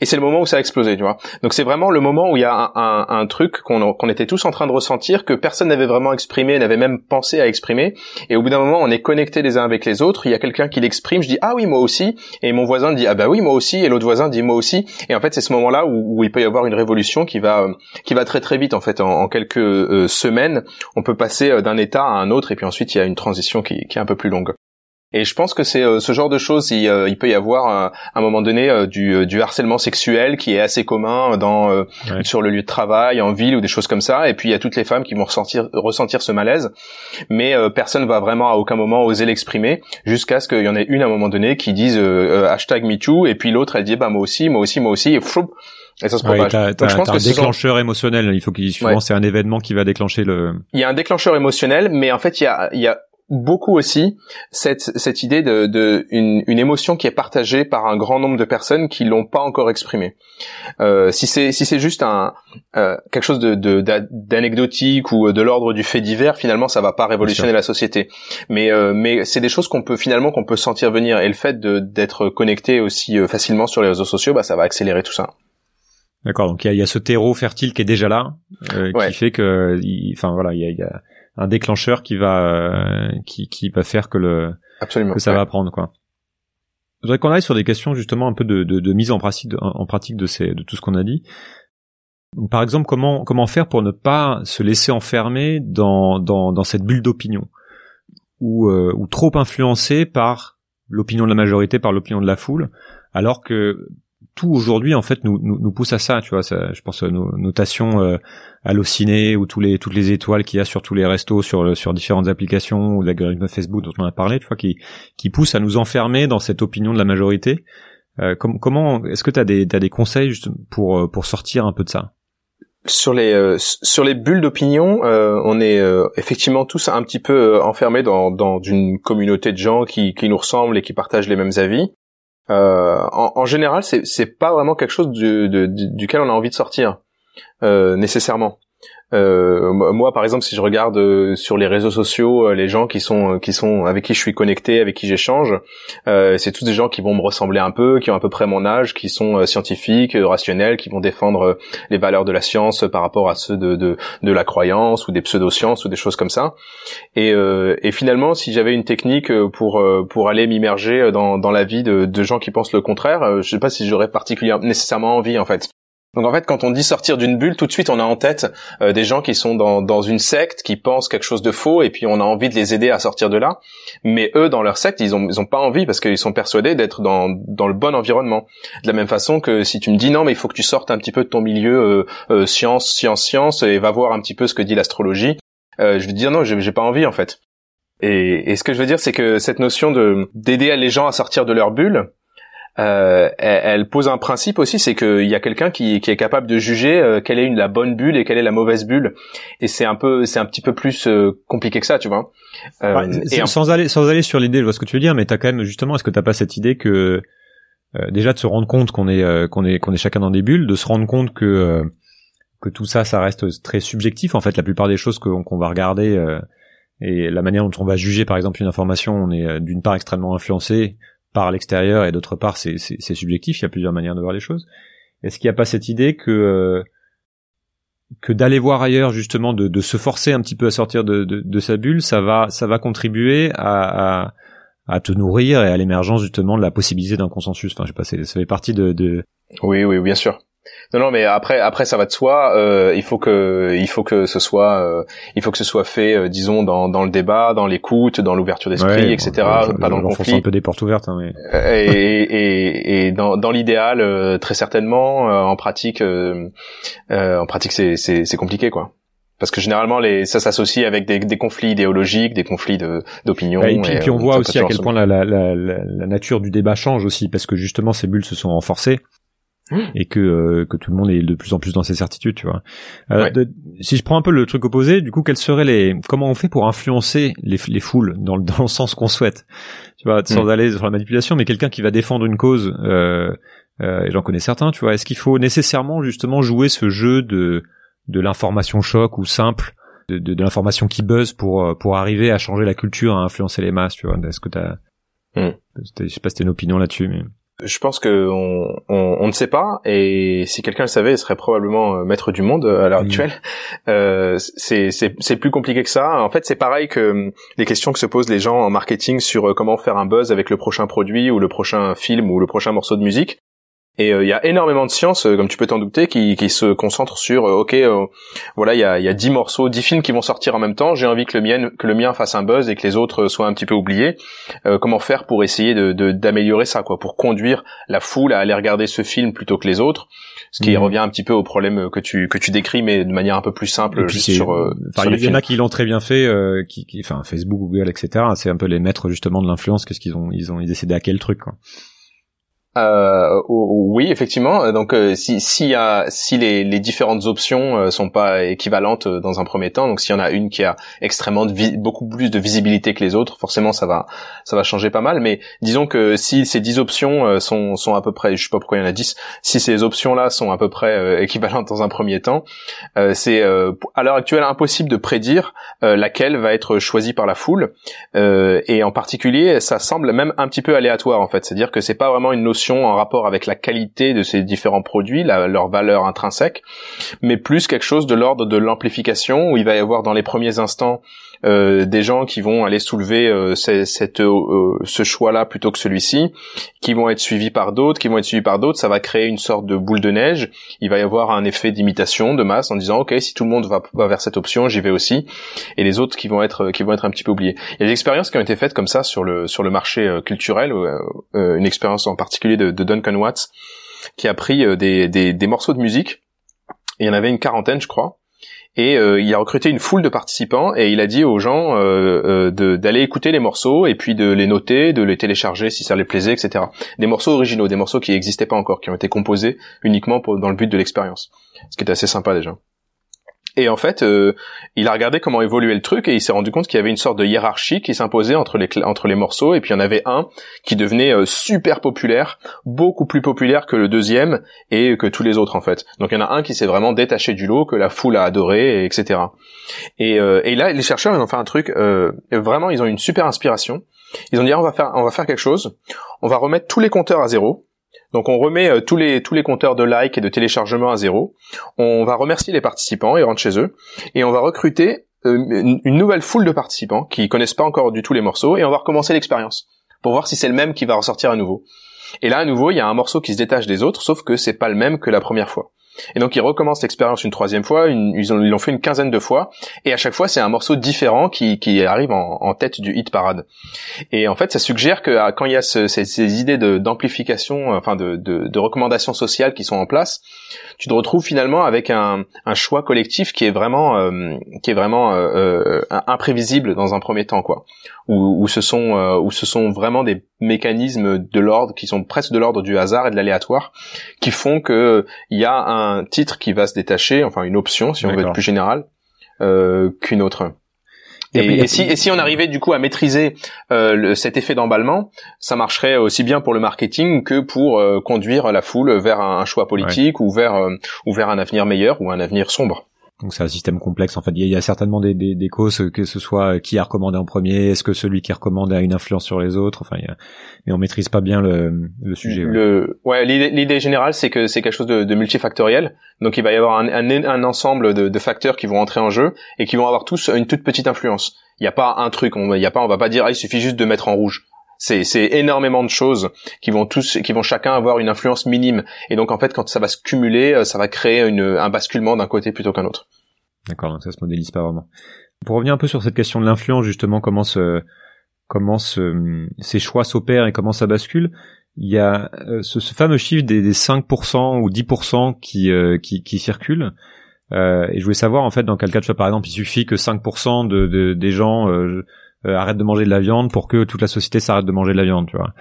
Et c'est le moment où ça a explosé, tu vois. Donc c'est vraiment le moment où il y a un, truc qu'on était tous en train de ressentir, que personne n'avait vraiment exprimé, n'avait même pensé à exprimer. Et au bout d'un moment, on est connectés les uns avec les autres. Il y a quelqu'un qui l'exprime, je dis ah oui moi aussi, et mon voisin dit ah bah oui moi aussi, et l'autre voisin dit moi aussi. Et en fait c'est ce moment-là où, il peut y avoir une révolution qui va qui va très très vite en fait. En, quelques euh, semaines, on peut passer euh, d'un état à un autre, et puis ensuite il y a une transition qui est un peu plus longue. Et je pense que c'est euh, ce genre de choses. Il, euh, il peut y avoir euh, à un moment donné du, du, harcèlement sexuel qui est assez commun dans sur le lieu de travail, en ville ou des choses comme ça. Et puis il y a toutes les femmes qui vont ressentir ressentir ce malaise, mais personne va vraiment à aucun moment oser l'exprimer jusqu'à ce qu'il y en ait une à un moment donné qui dise hashtag MeToo et puis l'autre elle dit bah moi aussi, moi aussi, moi aussi et floup, et ça se propage. Ouais, Donc, je pense que un déclencheur émotionnel. Il faut qu'il souvent c'est un événement qui va déclencher le. Il y a un déclencheur émotionnel, mais en fait il y a il y a beaucoup aussi cette, cette idée de, de une, une, émotion qui est partagée par un grand nombre de personnes qui l'ont pas encore exprimée. Euh, si c'est si c'est juste un euh, quelque chose de d'anecdotique ou de l'ordre du fait divers, finalement ça va pas révolutionner la société. Mais euh, mais c'est des choses qu'on peut finalement qu'on peut sentir venir et le fait d'être connecté aussi euh, facilement sur les réseaux sociaux, bah ça va accélérer tout ça. D'accord, donc il y a, y a, ce terreau fertile qui est déjà là, euh, qui fait que, enfin voilà, il y a, y a un déclencheur qui va euh, qui, qui va faire que le Absolument, que ça va prendre quoi. Je voudrais qu'on aille sur des questions justement un peu de, de, de mise en pratique de, en pratique de ces de tout ce qu'on a dit. Par exemple, comment comment faire pour ne pas se laisser enfermer dans dans, dans cette bulle d'opinion ou euh, ou trop influencé par l'opinion de la majorité, par l'opinion de la foule, alors que tout aujourd'hui en fait nous, nous, nous pousse à ça, tu vois. Ça, je pense à nos notations euh, Allociné ou tous les toutes les étoiles qu'il y a sur tous les restos, sur sur différentes applications ou l'algorithme Facebook dont on a parlé, tu vois, qui qui pousse à nous enfermer dans cette opinion de la majorité. Euh, comment est-ce que tu des des conseils juste pour euh, pour sortir un peu de ça? Sur les euh, sur les bulles d'opinion, euh, on est euh, effectivement tous un petit peu enfermés dans dans une communauté de gens qui qui nous ressemblent et qui partagent les mêmes avis. En, en, général, c'est pas vraiment quelque chose du, de, duquel on a envie de sortir nécessairement. Euh, moi, par exemple, si je regarde euh, sur les réseaux sociaux euh, les gens qui sont qui sont avec qui je suis connecté, avec qui j'échange, c'est tous des gens qui vont me ressembler un peu, qui ont à peu près mon âge, qui sont scientifiques, rationnels, qui vont défendre les valeurs de la science par rapport à ceux de de, de la croyance ou des pseudosciences ou des choses comme ça. Et, et finalement, si j'avais une technique pour pour aller m'immerger dans dans la vie de, de gens qui pensent le contraire, je sais pas si j'aurais particulièrement nécessairement envie en fait. Donc en fait, quand on dit sortir d'une bulle, tout de suite on a en tête euh, des gens qui sont dans, dans une secte, qui pensent quelque chose de faux, et puis on a envie de les aider à sortir de là. Mais eux, dans leur secte, ils ont, ils ont pas envie parce qu'ils sont persuadés d'être dans, dans le bon environnement. De la même façon que si tu me dis non, mais il faut que tu sortes un petit peu de ton milieu euh, euh, science, science, science, et va voir un petit peu ce que dit l'astrologie, je vais te dire non, j'ai pas envie en fait. Et, et ce que je veux dire, c'est que cette notion de d'aider les gens à sortir de leur bulle, euh, elle, pose un principe aussi, c'est qu'il y a quelqu'un qui, qui, est capable de juger euh, quelle est une, la bonne bulle et quelle est la mauvaise bulle. Et c'est un peu, c'est un petit peu plus euh, compliqué que ça, tu vois. Euh, et sans aller, sans aller sur l'idée, je vois ce que tu veux dire, mais t'as quand même justement, est-ce que t'as pas cette idée que déjà de se rendre compte qu'on est, qu'on est, qu'on est chacun dans des bulles, de se rendre compte que que tout ça, ça reste très subjectif. En fait, la plupart des choses qu'on va regarder et la manière dont on va juger, par exemple, une information, on est d'une part extrêmement influencé par l'extérieur et d'autre part c'est, subjectif, il y a plusieurs manières de voir les choses. Est-ce qu'il n'y a pas cette idée que euh, que d'aller voir ailleurs justement, de, de, se forcer un petit peu à sortir de, de, de, sa bulle, ça va ça va contribuer à, à, à te nourrir et à l'émergence justement de la possibilité d'un consensus? Enfin, je sais pas, ça fait partie de, de... Oui, oui, bien sûr. Non, non, mais après, après, ça va de soi. Euh, il faut que, il faut que ce soit, euh, il faut que ce soit fait, euh, disons, dans, dans le débat, dans l'écoute, dans l'ouverture d'esprit, etc. pas dans le conflit. un peu des portes ouvertes. Hein, mais... et, et, et, dans, dans l'idéal, très certainement. en pratique, en pratique, c'est, c'est, c'est compliqué, quoi parce que généralement les ça s'associe avec des, des, conflits idéologiques, des conflits de d'opinion. et, puis, et puis on voit aussi à quel point la, la, la, la, nature du débat change aussi, parce que justement ces bulles se sont renforcées. Et que euh, que tout le monde est de plus en plus dans ses certitudes, tu vois. Euh, si je prends un peu le truc opposé, du coup, quels seraient les comment on fait pour influencer les, les foules dans le dans le sens qu'on souhaite, tu vois, sans mm. aller sur la manipulation, mais quelqu'un qui va défendre une cause, euh, euh, et j'en connais certains, tu vois. Est-ce qu'il faut nécessairement justement jouer ce jeu de de l'information choc ou simple, de, de, de l'information qui buzz pour pour arriver à changer la culture, à influencer les masses, tu vois? Est-ce que t'as, mm. je sais pas si t'as une opinion là-dessus, mais je pense que on, on, on, ne sait pas et si quelqu'un le savait, il serait probablement euh, maître du monde euh, à l'heure mmh. actuelle. Euh, c'est c'est plus compliqué que ça. En fait, c'est pareil que hum, les questions que se posent les gens en marketing sur euh, comment faire un buzz avec le prochain produit ou le prochain film ou le prochain morceau de musique. Et il y a énormément de sciences, comme tu peux t'en douter, qui, qui se concentrent sur, ok, voilà, il y a, y a 10 morceaux, 10 films qui vont sortir en même temps. J'ai envie que le mien, que le mien fasse un buzz et que les autres soient un petit peu oubliés. comment faire pour essayer de d'améliorer ça, quoi, pour conduire la foule à aller regarder ce film plutôt que les autres, ce qui mhm. revient un petit peu au problème que tu que tu décris, mais de manière un peu plus simple. Juste sur, il y en a qui l'ont très bien fait, qui, qui, enfin Facebook, Google, etc. C'est un peu les maîtres justement de l'influence. Qu'est-ce qu'ils ont, ils ont, ils essaient à quel truc, quoi. Euh, oui, effectivement. Donc, euh, si, si, a, si les, les, différentes options euh, sont pas équivalentes euh, dans un premier temps, donc s'il y en a une qui a extrêmement de beaucoup plus de visibilité que les autres, forcément, ça va, ça va changer pas mal. Mais disons que si ces dix options sont, sont à peu près, je sais pas pourquoi il y en a dix, si ces options-là sont à peu près équivalentes dans un premier temps, c'est à l'heure actuelle impossible de prédire laquelle va être choisie par la foule. et en particulier, ça semble même un petit peu aléatoire en fait, c'est-à-dire que c'est pas vraiment une notion en rapport avec la qualité de ces différents produits, leur valeur intrinsèque, mais plus quelque chose de l'ordre de l'amplification où il va y avoir dans les premiers instants euh, des gens qui vont aller soulever euh, cette, euh, ce choix-là plutôt que celui-ci, qui vont être suivis par d'autres, qui vont être suivis par d'autres, ça va créer une sorte de boule de neige. Il va y avoir un effet d'imitation de masse en disant ok si tout le monde va, vers cette option, j'y vais aussi, et les autres qui vont être qui vont être un petit peu oubliés. Il y a des expériences qui ont été faites comme ça sur le sur le marché culturel, une expérience en particulier de, de Duncan Watts qui a pris des, des, des morceaux de musique. Il y en avait une quarantaine, je crois et euh, il a recruté une foule de participants et il a dit aux gens euh, euh, d'aller écouter les morceaux et puis de les noter, de les télécharger si ça les plaisait, etc. Des morceaux originaux, des morceaux qui n'existaient pas encore, qui ont été composés uniquement pour, dans le but de l'expérience, ce qui était assez sympa déjà. Et en fait, euh, il a regardé comment évoluait le truc et il s'est rendu compte qu'il y avait une sorte de hiérarchie qui s'imposait entre les entre les morceaux. Et puis il y en avait un qui devenait euh, super populaire, beaucoup plus populaire que le deuxième et que tous les autres en fait. Donc il y en a un qui s'est vraiment détaché du lot, que la foule a adoré, et etc. Et, euh, et là, les chercheurs ils ont fait un truc vraiment, ils ont une super inspiration. Ils ont dit ah, on va faire on va faire quelque chose. On va remettre tous les compteurs à zéro donc on remet euh, tous les tous les compteurs de likes et de téléchargements à zéro. On va remercier les participants, ils rentrent chez eux, et on va recruter euh, une nouvelle foule de participants qui connaissent pas encore du tout les morceaux, et on va recommencer l'expérience pour voir si c'est le même qui va ressortir à nouveau. Et là à nouveau il y a un morceau qui se détache des autres, sauf que c'est pas le même que la première fois. Et donc ils recommencent l'expérience une troisième fois, ils l'ont fait une quinzaine de fois, et à chaque fois c'est un morceau différent qui, qui arrive en, en, tête du hit parade. Et en fait ça suggère que ah, quand il y a ce, ces, ces, idées d'amplification, enfin de, de, de, recommandations sociales qui sont en place, tu te retrouves finalement avec un, un choix collectif qui est vraiment euh, qui est vraiment euh, euh, imprévisible dans un premier temps quoi, où, où ce sont euh, où ce sont vraiment des mécanismes de l'ordre qui sont presque de l'ordre du hasard et de l'aléatoire qui font que il y a un titre qui va se détacher, enfin une option si on veut être plus général, euh, qu'une autre. Et, si, et, si, on arrivait du coup à maîtriser euh, le, cet effet d'emballement, ça marcherait aussi bien pour le marketing que pour euh, conduire la foule vers un, choix politique ou vers euh, ou vers un avenir meilleur ou un avenir sombre. Donc c'est un système complexe. En fait, il y, a certainement des, des, des, causes, que ce soit qui a recommandé en premier, est-ce que celui qui recommande a une influence sur les autres? Enfin, mais on maîtrise pas bien le, le sujet. Le, ouais, l'idée générale, c'est que c'est quelque chose de, de, multifactoriel. Donc il va y avoir un, un, un ensemble de, de, facteurs qui vont entrer en jeu et qui vont avoir tous une toute petite influence. Il n'y a pas un truc. On, y a pas, on va pas dire ah, il suffit juste de mettre en rouge. C'est, c'est énormément de choses qui vont tous, qui vont chacun avoir une influence minime. Et donc en fait, quand ça va se cumuler, euh, ça va créer une, un basculement d'un côté plutôt qu'un autre. D'accord, donc ça se modélise pas vraiment. Pour revenir un peu sur cette question de l'influence, justement, comment ce, comment ce, ces choix s'opèrent et comment ça bascule, il y a euh, ce, fameux chiffre des, des 5% ou 10% qui, euh, qui, qui circulent. Euh, et je voulais savoir en fait dans quel cas, tu vois, par exemple, il suffit que 5% de, de, des gens euh, arrête de manger de la viande pour que toute la société s'arrête de manger de la viande, tu vois.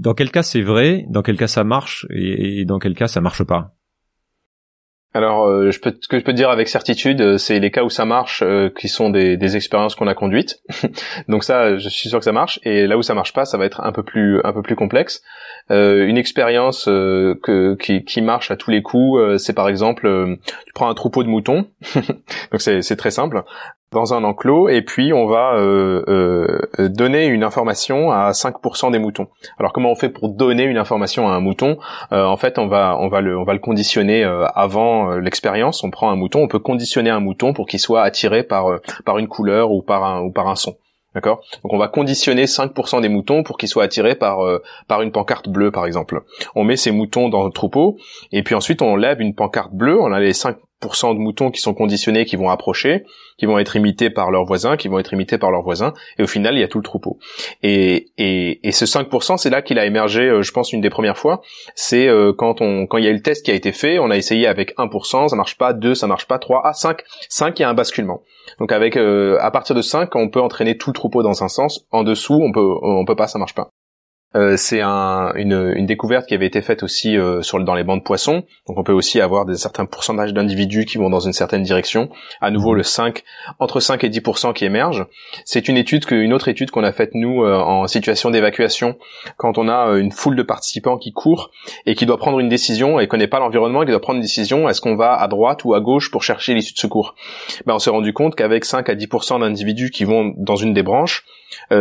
Dans quel cas c'est vrai, dans quel cas ça marche et, dans quel cas ça marche pas? Alors, euh, je peux, ce que je peux dire avec certitude, euh, c'est les cas où ça marche, qui sont des, des expériences qu'on a conduites. Donc ça, je suis sûr que ça marche. Et là où ça marche pas, ça va être un peu plus, un peu plus complexe. une expérience que, qui, qui, marche à tous les coups, c'est par exemple, tu prends un troupeau de moutons. Donc c'est très simple dans un enclos et puis on va euh, euh, donner une information à 5% des moutons. Alors comment on fait pour donner une information à un mouton? Euh, En fait, on va on va le on va le conditionner euh, avant euh, l'expérience. On prend un mouton, on peut conditionner un mouton pour qu'il soit attiré par par une couleur ou par un ou par un son. D'accord? Donc on va conditionner 5% des moutons pour qu'ils soient attirés par par une pancarte bleue par exemple. On met ces moutons dans le troupeau et puis ensuite on lève une pancarte bleue, on a les 5 de moutons qui sont conditionnés, qui vont approcher, qui vont être imités par leurs voisins, qui vont être imités par leurs voisins, et au final, il y a tout le troupeau. Et, et, et ce 5%, c'est là qu'il a émergé, euh, je pense, une des premières fois. C'est euh, quand on quand il y a eu le test qui a été fait, on a essayé avec 1%, ça marche pas, 2, ça marche pas, 3, ah 5, 5, il y a un basculement. Donc avec euh, à partir de 5, on peut entraîner tout le troupeau dans un sens. En dessous, on peut on peut pas, ça marche pas. Euh, c'est un, une, une, découverte qui avait été faite aussi euh, sur, dans les bancs de poissons. Donc on peut aussi avoir des certains pourcentages d'individus qui vont dans une certaine direction. À nouveau le 5, entre 5 et 10% qui émergent. C'est une étude que, une autre étude qu'on a faite nous euh, en situation d'évacuation quand on a une foule de participants qui courent et qui doit prendre une décision et connaît pas l'environnement qui doit prendre une décision. Est-ce qu'on va à droite ou à gauche pour chercher l'issue de secours? Ben, on s'est rendu compte qu'avec 5 à 10% d'individus qui vont dans une des branches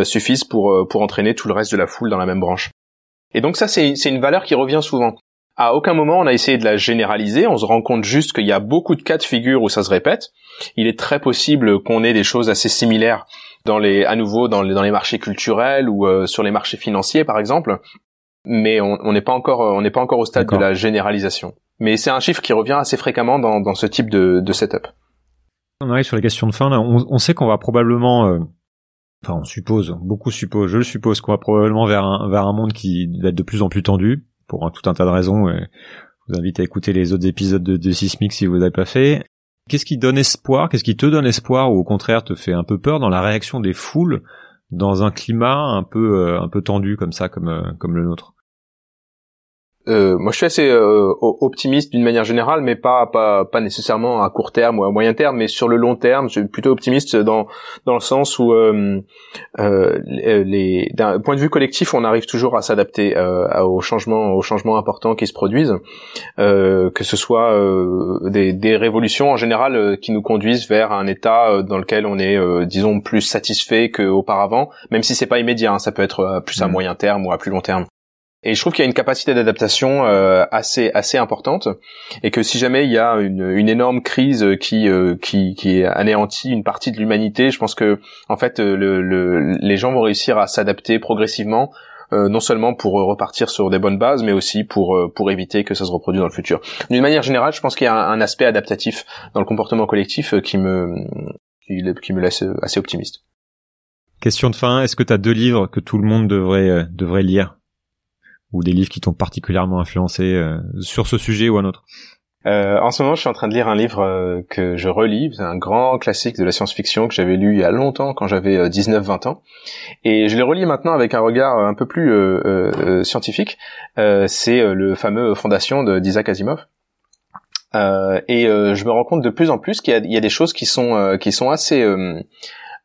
suffisent pour pour entraîner tout le reste de la foule dans la même branche. Et donc ça, c'est une valeur qui revient souvent. À aucun moment on a essayé de la généraliser, on se rend compte juste qu'il y a beaucoup de cas de figure où ça se répète. Il est très possible qu'on ait des choses assez similaires dans les, à nouveau dans les, dans les marchés culturels ou euh, sur les marchés financiers par exemple, mais on n'est pas encore on n'est pas encore au stade de la généralisation. Mais c'est un chiffre qui revient assez fréquemment dans, dans ce type de, de setup. On arrive sur les questions de fin. Là. On, on sait qu'on va probablement, euh, enfin on suppose, beaucoup supposent, je le suppose, qu'on va probablement vers un, vers un monde qui va être de plus en plus tendu pour un, tout un tas de raisons. je vous invite à écouter les autres épisodes de, de Sismic si vous n'avez pas fait. Qu'est-ce qui donne espoir? Qu'est-ce qui te donne espoir ou au contraire te fait un peu peur dans la réaction des foules dans un climat un peu euh, un peu tendu comme ça, comme euh, comme le nôtre? Euh, moi, je suis assez euh, optimiste d'une manière générale, mais pas, pas pas nécessairement à court terme ou à moyen terme, mais sur le long terme, je suis plutôt optimiste dans dans le sens où euh, euh les d'un point de vue collectif, on arrive toujours à s'adapter aux changements aux changements importants qui se produisent, que ce soit des, des révolutions en général qui nous conduisent vers un état dans lequel on est, disons, plus satisfait qu'auparavant, même si c'est pas immédiat, hein, ça peut être plus à mmh. moyen terme ou à plus long terme. Et je trouve qu'il y a une capacité d'adaptation euh, assez assez importante et que si jamais il y a une, une énorme crise qui, euh, qui qui anéantit une partie de l'humanité, je pense que en fait euh, le, le, les gens vont réussir à s'adapter progressivement. non seulement pour repartir sur des bonnes bases, mais aussi pour pour éviter que ça se reproduise dans le futur. D'une manière générale, je pense qu'il y a un, aspect adaptatif dans le comportement collectif qui me qui, me laisse assez optimiste. Question de fin, est-ce que tu as deux livres que tout le monde devrait devrait lire? Ou des livres qui t'ont particulièrement influencé euh, sur ce sujet ou un autre? Euh, en ce moment, je suis en train de lire un livre euh, que je relis. C'est un grand classique de la science-fiction que j'avais lu il y a longtemps, quand j'avais 19-20 ans. Et je l'ai relis maintenant avec un regard un peu plus scientifique. c'est le fameux Fondation d'Isaac Asimov. et je me rends compte de plus en plus qu'il y, y, a des choses qui sont qui sont assez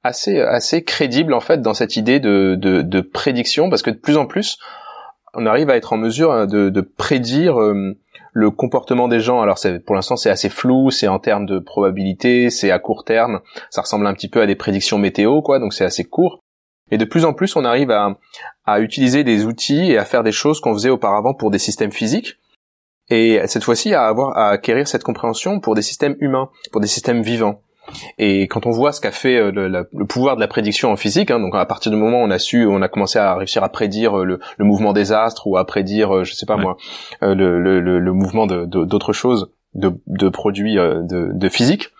assez assez crédibles en fait dans cette idée de, de, de prédiction, parce que de plus en plus on arrive à être en mesure euh, de, prédire euh, le comportement des gens. Alors pour l'instant c'est assez flou, c'est en termes de probabilité, c'est à court terme, ça ressemble un petit peu à des prédictions météo quoi, donc c'est assez court. Et de plus en plus on arrive à, à utiliser des outils et à faire des choses qu'on faisait auparavant pour des systèmes physiques. Et cette fois-ci à avoir à acquérir cette compréhension pour des systèmes humains, pour des systèmes vivants. Et quand on voit ce qu'a fait euh, le, pouvoir de la prédiction en physique, hein, donc à partir du moment où on a su, on a commencé à réussir à prédire euh, le, mouvement des astres ou à prédire, euh, je sais pas moi, le, mouvement d'autres choses, de, produits de, physique,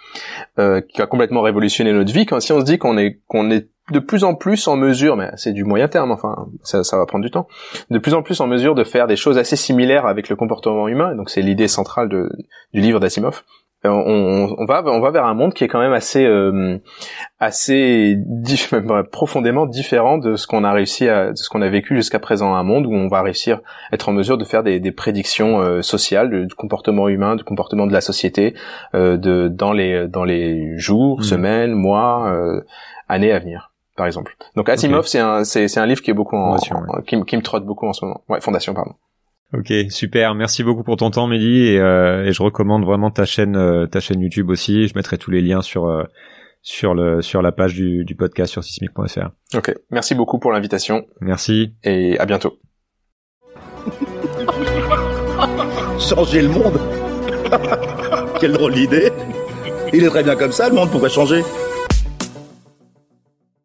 qui a complètement révolutionné notre vie. Quand si on se dit qu'on est qu'on est de plus en plus en mesure, mais c'est du moyen terme, enfin ça, va prendre du temps, de plus en plus en mesure de faire des choses assez similaires avec le comportement humain. Donc c'est l'idée centrale du livre d'Asimov. Euh, on, va on va vers un monde qui est quand même assez euh, assez profondément différent de ce qu'on a réussi à de ce qu'on a vécu jusqu'à présent un monde où on va réussir à être en mesure de faire des, prédictions euh, sociales du comportement humain du comportement de la société de dans les dans les jours mmh. semaines mois années à venir par exemple. Donc Asimov c'est un c'est un livre qui est beaucoup en, qui, qui me trotte beaucoup en ce moment. Ouais Fondation pardon Ok, super. Merci beaucoup pour ton temps, Mehdi, et, euh, et je recommande vraiment ta chaîne, euh, ta chaîne YouTube aussi. Je mettrai tous les liens sur euh, sur le sur la page du, du podcast sur sismic.fr. Ok, merci beaucoup pour l'invitation. Merci. Et à bientôt. changer le monde. Quelle drôle d'idée. Il est très bien comme ça, le monde. Pourquoi changer